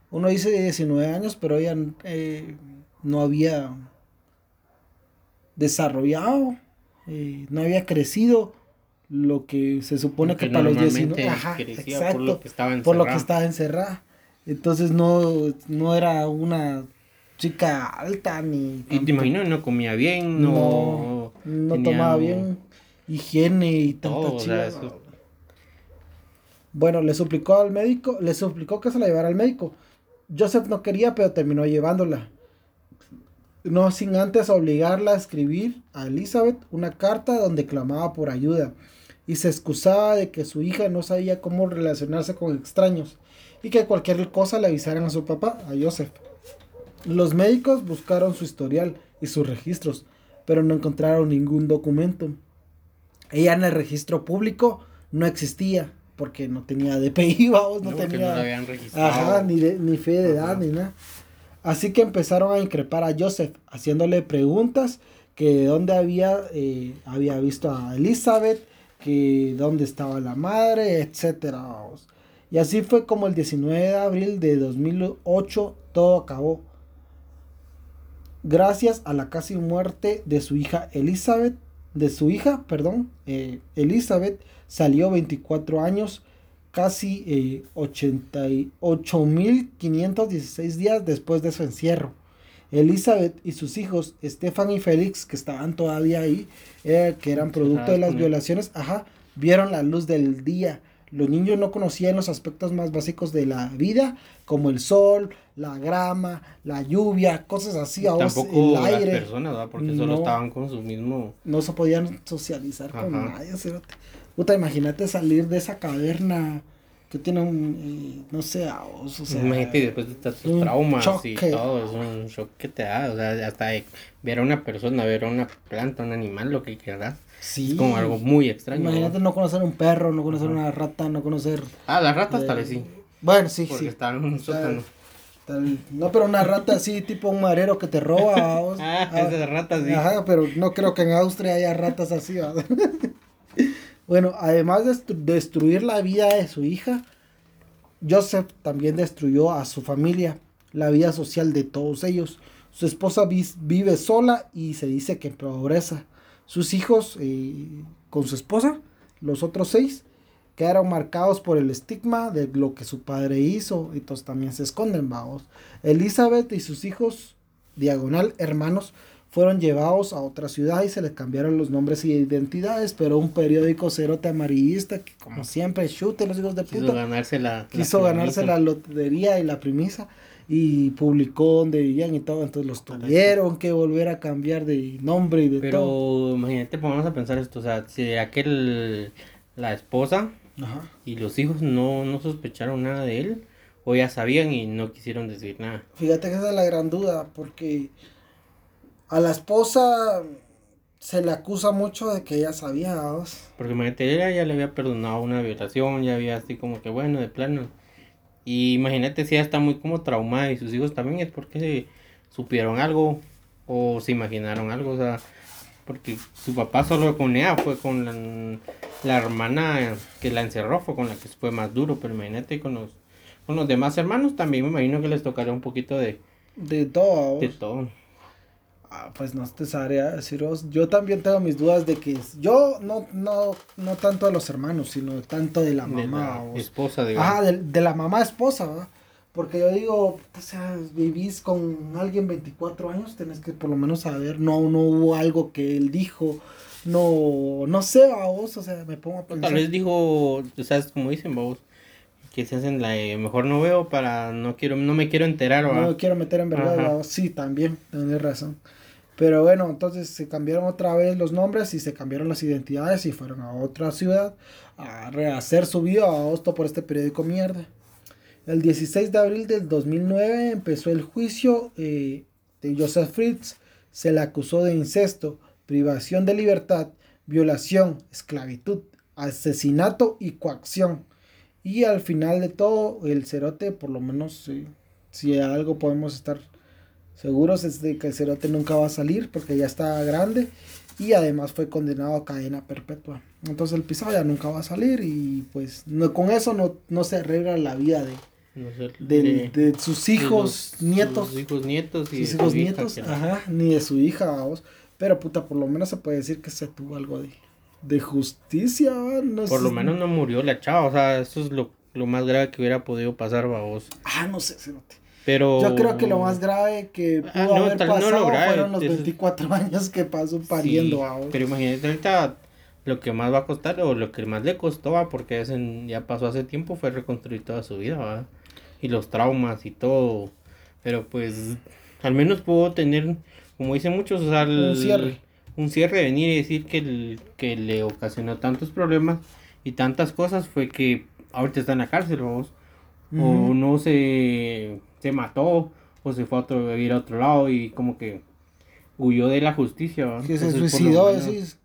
uno dice 19 años, pero ella eh, no había desarrollado, eh, no había crecido lo que se supone que, que para los normalmente 19 ajá, crecía exacto, por lo que estaba por lo que estaba encerrada. Entonces no, no era una chica alta ni Y te imagino, no comía bien, no, no, no tenía tomaba bien higiene y tanta todo, o sea, eso- Bueno, le suplicó al médico, le suplicó que se la llevara al médico. Joseph no quería, pero terminó llevándola. No sin antes obligarla a escribir a Elizabeth una carta donde clamaba por ayuda y se excusaba de que su hija no sabía cómo relacionarse con extraños y que cualquier cosa le avisaran a su papá, a Joseph. Los médicos buscaron su historial y sus registros, pero no encontraron ningún documento. Ella en el registro público no existía porque no tenía DPI, (laughs) vamos, no, no, tenía no la habían registrado. ajá, ni, de- ni fe de edad ni nada. Así que empezaron a increpar a Joseph, haciéndole preguntas que de dónde había, eh, había visto a Elizabeth, que dónde estaba la madre, etcétera. vamos. Y así fue como el 19 de abril de 2008 todo acabó. Gracias a la casi muerte de su hija Elizabeth, de su hija, perdón, eh, Elizabeth salió 24 años, casi eh, 88.516 días después de su encierro. Elizabeth y sus hijos, Stefan y Félix, que estaban todavía ahí, eh, que eran producto de las violaciones, ajá, vieron la luz del día. Los niños no conocían los aspectos más básicos de la vida, como el sol, la grama, la lluvia, cosas así, a vos, el las aire. personas, ¿verdad? Porque solo No. estaban con su mismo... No se podían socializar con nadie, cerote. Puta, imagínate salir de esa caverna que tiene un, no sé, a vos, o sea, Imagínate y después de un traumas y choque. todo, es un shock que te da, o sea, hasta ver a una persona, ver a una planta, un animal, lo que quieras, sí. es como algo muy extraño. Imagínate ¿no? no conocer un perro, no conocer una rata, no conocer... Ah, las ratas eh, tal vez sí, Bueno, sí, porque sí. estaban en un sótano. Tal- No, pero una rata así, tipo un marero que te roba. (laughs) vamos. Ah, Ah, esas ratas sí. Ajá, pero no creo que en Austria haya ratas así. (laughs) bueno, además de destru- destruir la vida de su hija, Joseph también destruyó a su familia, la vida social de todos ellos. Su esposa vive sola y se dice que en pobreza. Sus hijos eh, con su esposa, los otros seis, quedaron marcados por el estigma de lo que su padre hizo. Entonces también se esconden, vamos. Elizabeth y sus hijos, diagonal hermanos, fueron llevados a otra ciudad y se les cambiaron los nombres y identidades, pero un periódico cerote amarillista que como siempre chute los hijos de Quiso puta ganarse la... la quiso ganarse la lotería y la premisa y publicó donde vivían y todo, entonces los tuvieron que volver a cambiar de nombre y de Pero todo. imagínate, vamos a pensar esto, o sea, si aquel, la esposa Ajá. y los hijos no, no sospecharon nada de él, o ya sabían y no quisieron decir nada. Fíjate que esa es la gran duda, porque a la esposa se le acusa mucho de que ella sabía. Porque imagínate, ella ya le había perdonado una violación, ya había así como que bueno, de plano. Y imagínate si ella está muy como traumada y sus hijos también es porque supieron algo o se imaginaron algo, o sea, porque su papá solo con ella fue con la, la hermana que la encerró, fue con la que fue más duro, pero imagínate con los, con los demás hermanos también me imagino que les tocaría un poquito de, De todo, de todo. Ah, pues no te sabría deciros. Yo también tengo mis dudas de que yo no, no, no tanto de los hermanos, sino tanto de la de mamá. la vamos. esposa, digamos. Ajá, de, de la mamá esposa, ¿verdad? Porque yo digo, o sea, vivís con alguien 24 años, tenés que por lo menos saber, no, no hubo algo que él dijo, no, no sé, vos, o sea, me pongo a Tal pensar. vez dijo, o sea, como dicen vos, que se hacen la de, mejor no veo para no quiero no me quiero enterar No ¿va? me quiero meter en verdad. ¿verdad? sí, también, tenés razón. Pero bueno, entonces se cambiaron otra vez los nombres y se cambiaron las identidades y fueron a otra ciudad a rehacer su vida a Osto por este periódico mierda. El 16 de abril del 2009 empezó el juicio eh, de Joseph Fritz. Se le acusó de incesto, privación de libertad, violación, esclavitud, asesinato y coacción. Y al final de todo, el cerote, por lo menos, eh, si algo podemos estar seguros es de que el cerote nunca va a salir porque ya está grande y además fue condenado a cadena perpetua. Entonces el pisado ya nunca va a salir y pues no, con eso no, no se arregla la vida de, No sé, del- de- de sus de hijos, los- nietos, sus hijos nietos y sus hijos hija, nietos, ajá, ni de su hija, vamos. Pero puta, por lo menos se puede decir que se tuvo algo de, de justicia, por sé- lo menos no murió la chava, o sea, eso es lo, lo más grave que hubiera podido pasar, vos. Ah, no sé, cerote. Pero Yo creo que lo más grave que pudo Ah, no, haber tal- no lo pasado grave, fueron los eso- 24 (laughs) años que pasó pariendo, Sí, pero imagínate ahorita lo que más va a costar o lo que más le costó, ¿va? porque ese ya pasó hace tiempo, fue reconstruir toda su vida, ¿va? y los traumas y todo. Pero pues al menos pudo tener, como dicen muchos, o sea, Un cierre. un cierre venir y decir que, el, que le ocasionó tantos problemas y tantas cosas fue que ahorita está en la cárcel, vamos. O no se, se mató o se fue a, otro, a vivir a otro lado y como que huyó de la justicia. Que se Entonces, suicidó, decís.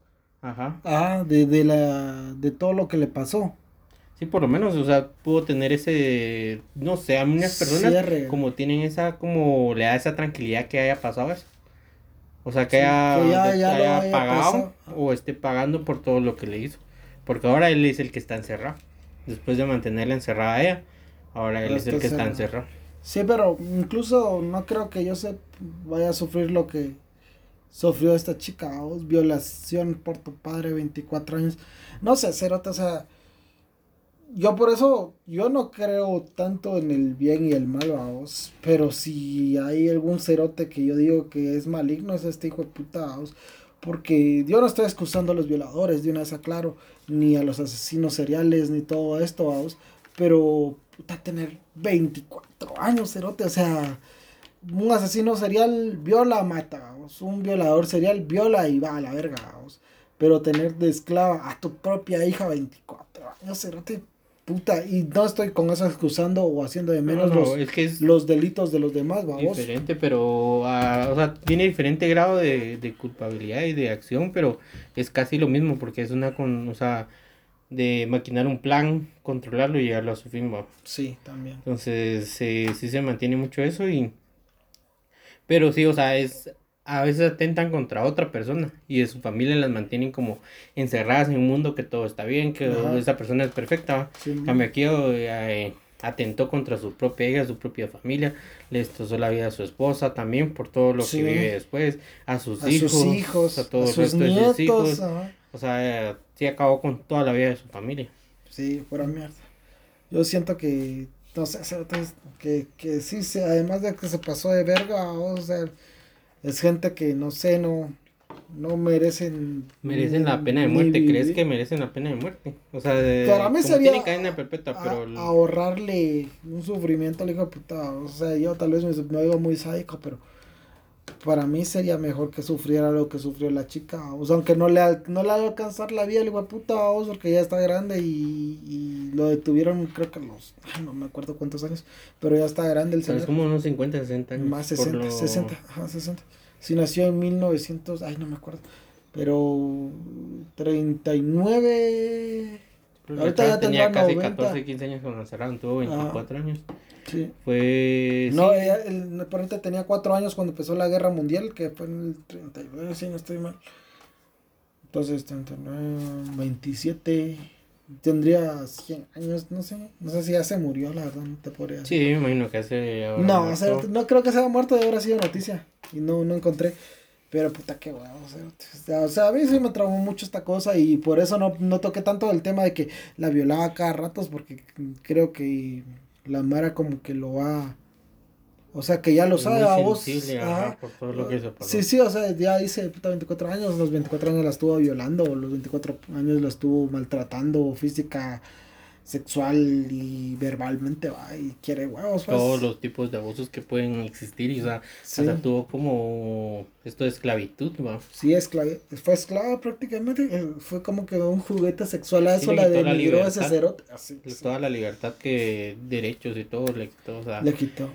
Ajá. Ah, de, de, la, de todo lo que le pasó. Sí, por lo menos, o sea, pudo tener ese, no sé, a muchas personas Cierre. como tienen esa, como le da esa tranquilidad que haya pasado eso. O sea, que Sí, haya, que ya- ya haya haya pagado pasado. o esté pagando por todo lo que le hizo. Porque ahora él es el que está encerrado. Después de mantenerla encerrada a ella, ahora él es el que está encerrado. Sí, pero incluso no creo que Joseph vaya a sufrir lo que sufrió esta chica, vamos, violación por tu padre, 24 años. No sé, Cerote, o sea, yo por eso, yo no creo tanto en el bien y el mal, vamos, pero si hay algún cerote que yo digo que es maligno, es este hijo de puta, vamos, Porque yo no estoy excusando a los violadores, de una vez aclaro, ni a los asesinos seriales, ni todo esto, vamos. Pero, puta, tener 24 años, cerote, o sea, un asesino serial viola, mata. Un violador serial viola y va a la verga. Pero tener de esclava a tu propia hija 24 años, cerote, puta, y no estoy con eso excusando o haciendo de menos No, no, los, es que es los delitos de los demás, vamos. diferente, pero, ah, o sea, tiene diferente grado de, de culpabilidad y de acción, pero es casi lo mismo, porque es una con, o sea, de maquinar un plan, controlarlo y llegarlo a su fin, ¿va? Sí, también. Entonces, eh, sí se mantiene mucho eso y... Pero sí, o sea, es... A veces atentan contra otra persona y de su familia las mantienen como encerradas en un mundo que todo está bien, que Ajá. esa persona es perfecta. Sí, cambio aquí eh, atentó contra su propia hija, su propia familia, le destrozó la vida a su esposa también por todo lo Sí. que vive después, a sus a hijos, sus hijos, a todo a el sus resto de nietos. sus hijos. ajá. O sea, sí acabó con toda la vida de su familia. Sí, fuera mierda. Yo siento que, no sé, que, que sí, se, además de que se pasó de verga, o sea, es gente que, no sé, no, no merecen... Merecen la pena de ni muerte, ¿crees que merecen la pena de muerte? O sea, de, Para mí sería cadena perpetua, a- pero... el- ahorrarle un sufrimiento al hijo de puta. O sea, yo tal vez me, me oigo muy sádico, pero para mí sería mejor que sufriera lo que sufrió la chica. O sea, aunque no le, al- no le va a alcanzar la vida al hijo de puta, vamos, porque ya está grande y, y lo detuvieron, creo que los, ay, no me acuerdo cuántos años, pero ya está grande el sea, es señor. como unos 50, 60 años. Más por 60, lo- 60, ajá, 60. Si nació en 1900, ay, no me acuerdo. Pero 39. Pero Ahorita ya tenía casi 90. 14, 15 años cuando la cerraron, tuvo 24 años. Sí. Fue... No, sí, ella, el tenía 4 años cuando empezó la guerra mundial, que fue en el 39, si no estoy mal. Entonces, 39, 27. Tendría 100 años, no sé. No sé si ya se murió, la verdad, no te podría decir. Sí, me imagino que hace... No, o sea, no creo que se haya muerto, de haber sido noticia. Y no, no encontré. Pero puta, qué huevo. O sea, o sea, a mí sí me traumó mucho esta cosa y por eso no, no toqué tanto el tema de que la violaba cada ratos, porque creo que la Mara como que lo va. O sea, que ya lo sabe a vos. ajá. por todo lo que. Sí, sí, o sea, ya dice, puta, 24 años, los 24 años la estuvo violando, los 24 años la estuvo maltratando física, sexual y verbalmente, va, y quiere huevos, pues. Todos los tipos de abusos que pueden existir y o sea, Sí. hasta tuvo como esto de esclavitud, ¿va? Sí, esclava, fue esclava prácticamente, eh, fue como que un juguete sexual a eso, le la ese libertad. cerote, así, sí, Toda la libertad que derechos y todo le quitó, o sea, le quitó.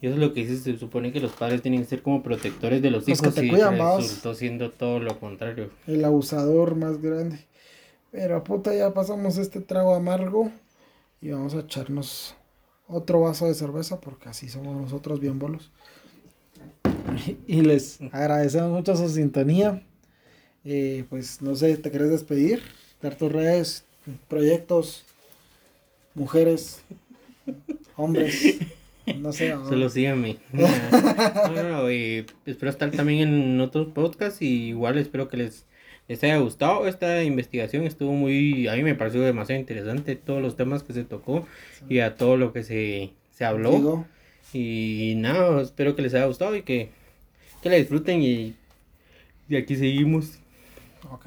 y eso es lo que dice, se supone que los padres tienen que ser como protectores de los hijos te y cuidan, resultó siendo todo lo contrario. el abusador más grande. Pero puta, ya pasamos este trago amargo y vamos a echarnos otro vaso de cerveza porque así somos nosotros bien bolos. (laughs) Y les agradecemos mucho su sintonía. Eh, pues no sé, ¿te querés despedir? Dar tus redes, proyectos, mujeres, hombres, (laughs) no sé. ahora. Solo síganme. (laughs) no, no, no, y espero estar también en otros podcasts y igual espero que les, les haya gustado. Esta investigación estuvo muy, a mí me pareció demasiado interesante todos los temas que se tocó y a todo lo que se, se habló. Digo, Y nada, espero que les haya gustado y que, que la disfruten y, y aquí seguimos. Ok.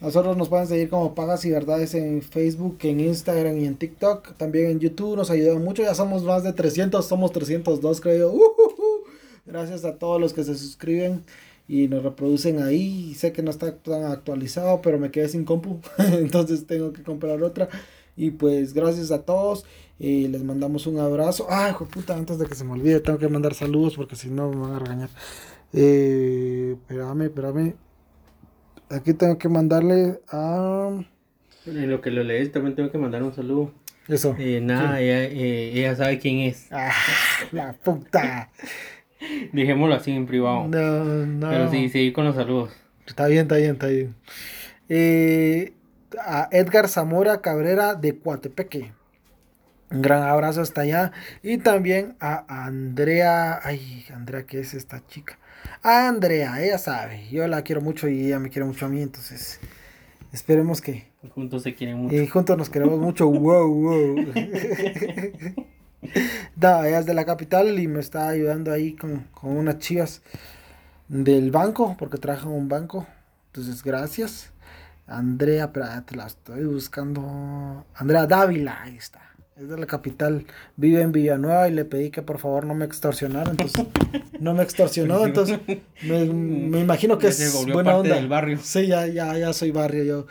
Nosotros nos pueden seguir como Pagas y Verdades en Facebook, en Instagram y en TikTok. También en YouTube nos ayudan mucho. Ya somos más de 300, somos 302 creo yo. (laughs) Ujujú. Gracias a todos los que se suscriben y nos reproducen ahí. Sé que no está tan actualizado, pero me quedé sin compu. (laughs) Entonces tengo que comprar otra. Y pues gracias a todos. Y les mandamos un abrazo. Ay, hijo de puta, antes de que se me olvide, tengo que mandar saludos porque si no me van a regañar. Eh, espérame, espérame. Aquí tengo que mandarle a. En lo que lo lees también tengo que mandar un saludo. Eso. Eh, nada, ella, eh, ella sabe quién es. Ah, la puta. (laughs) Dejémoslo así en privado. No, no. Pero sí, seguir con los saludos. Está bien, está bien, está bien. Eh, a Edgar Zamora Cabrera de Coatepeque. Un gran abrazo hasta allá. Y también a Andrea. Ay, Andrea, ¿qué es esta chica? A Andrea, ella sabe. Yo la quiero mucho y ella me quiere mucho a mí. Entonces, esperemos que. Juntos se quieren mucho. Y juntos nos queremos mucho. Wow, wow. (laughs) (laughs) no, ella es de la capital y me está ayudando ahí con, con unas chivas del banco, porque trabaja en un banco. Entonces, gracias. Andrea, pero te la estoy buscando. Andrea Dávila, ahí está. Es de la capital, vive en Villanueva y le pedí que por favor no me extorsionara, entonces (laughs) no me extorsionó, entonces me, me imagino que es buena onda. Del barrio. Sí, ya, ya, ya soy barrio, yo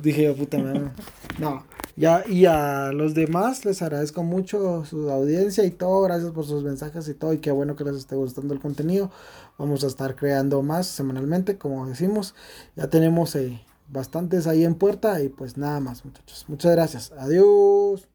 dije yo, puta madre. No, ya, y a los demás les agradezco mucho su audiencia y todo, gracias por sus mensajes y todo, y qué bueno que les esté gustando el contenido. Vamos a estar creando más semanalmente, como decimos, ya tenemos eh, bastantes ahí en puerta y pues nada más muchachos. Muchas gracias, adiós.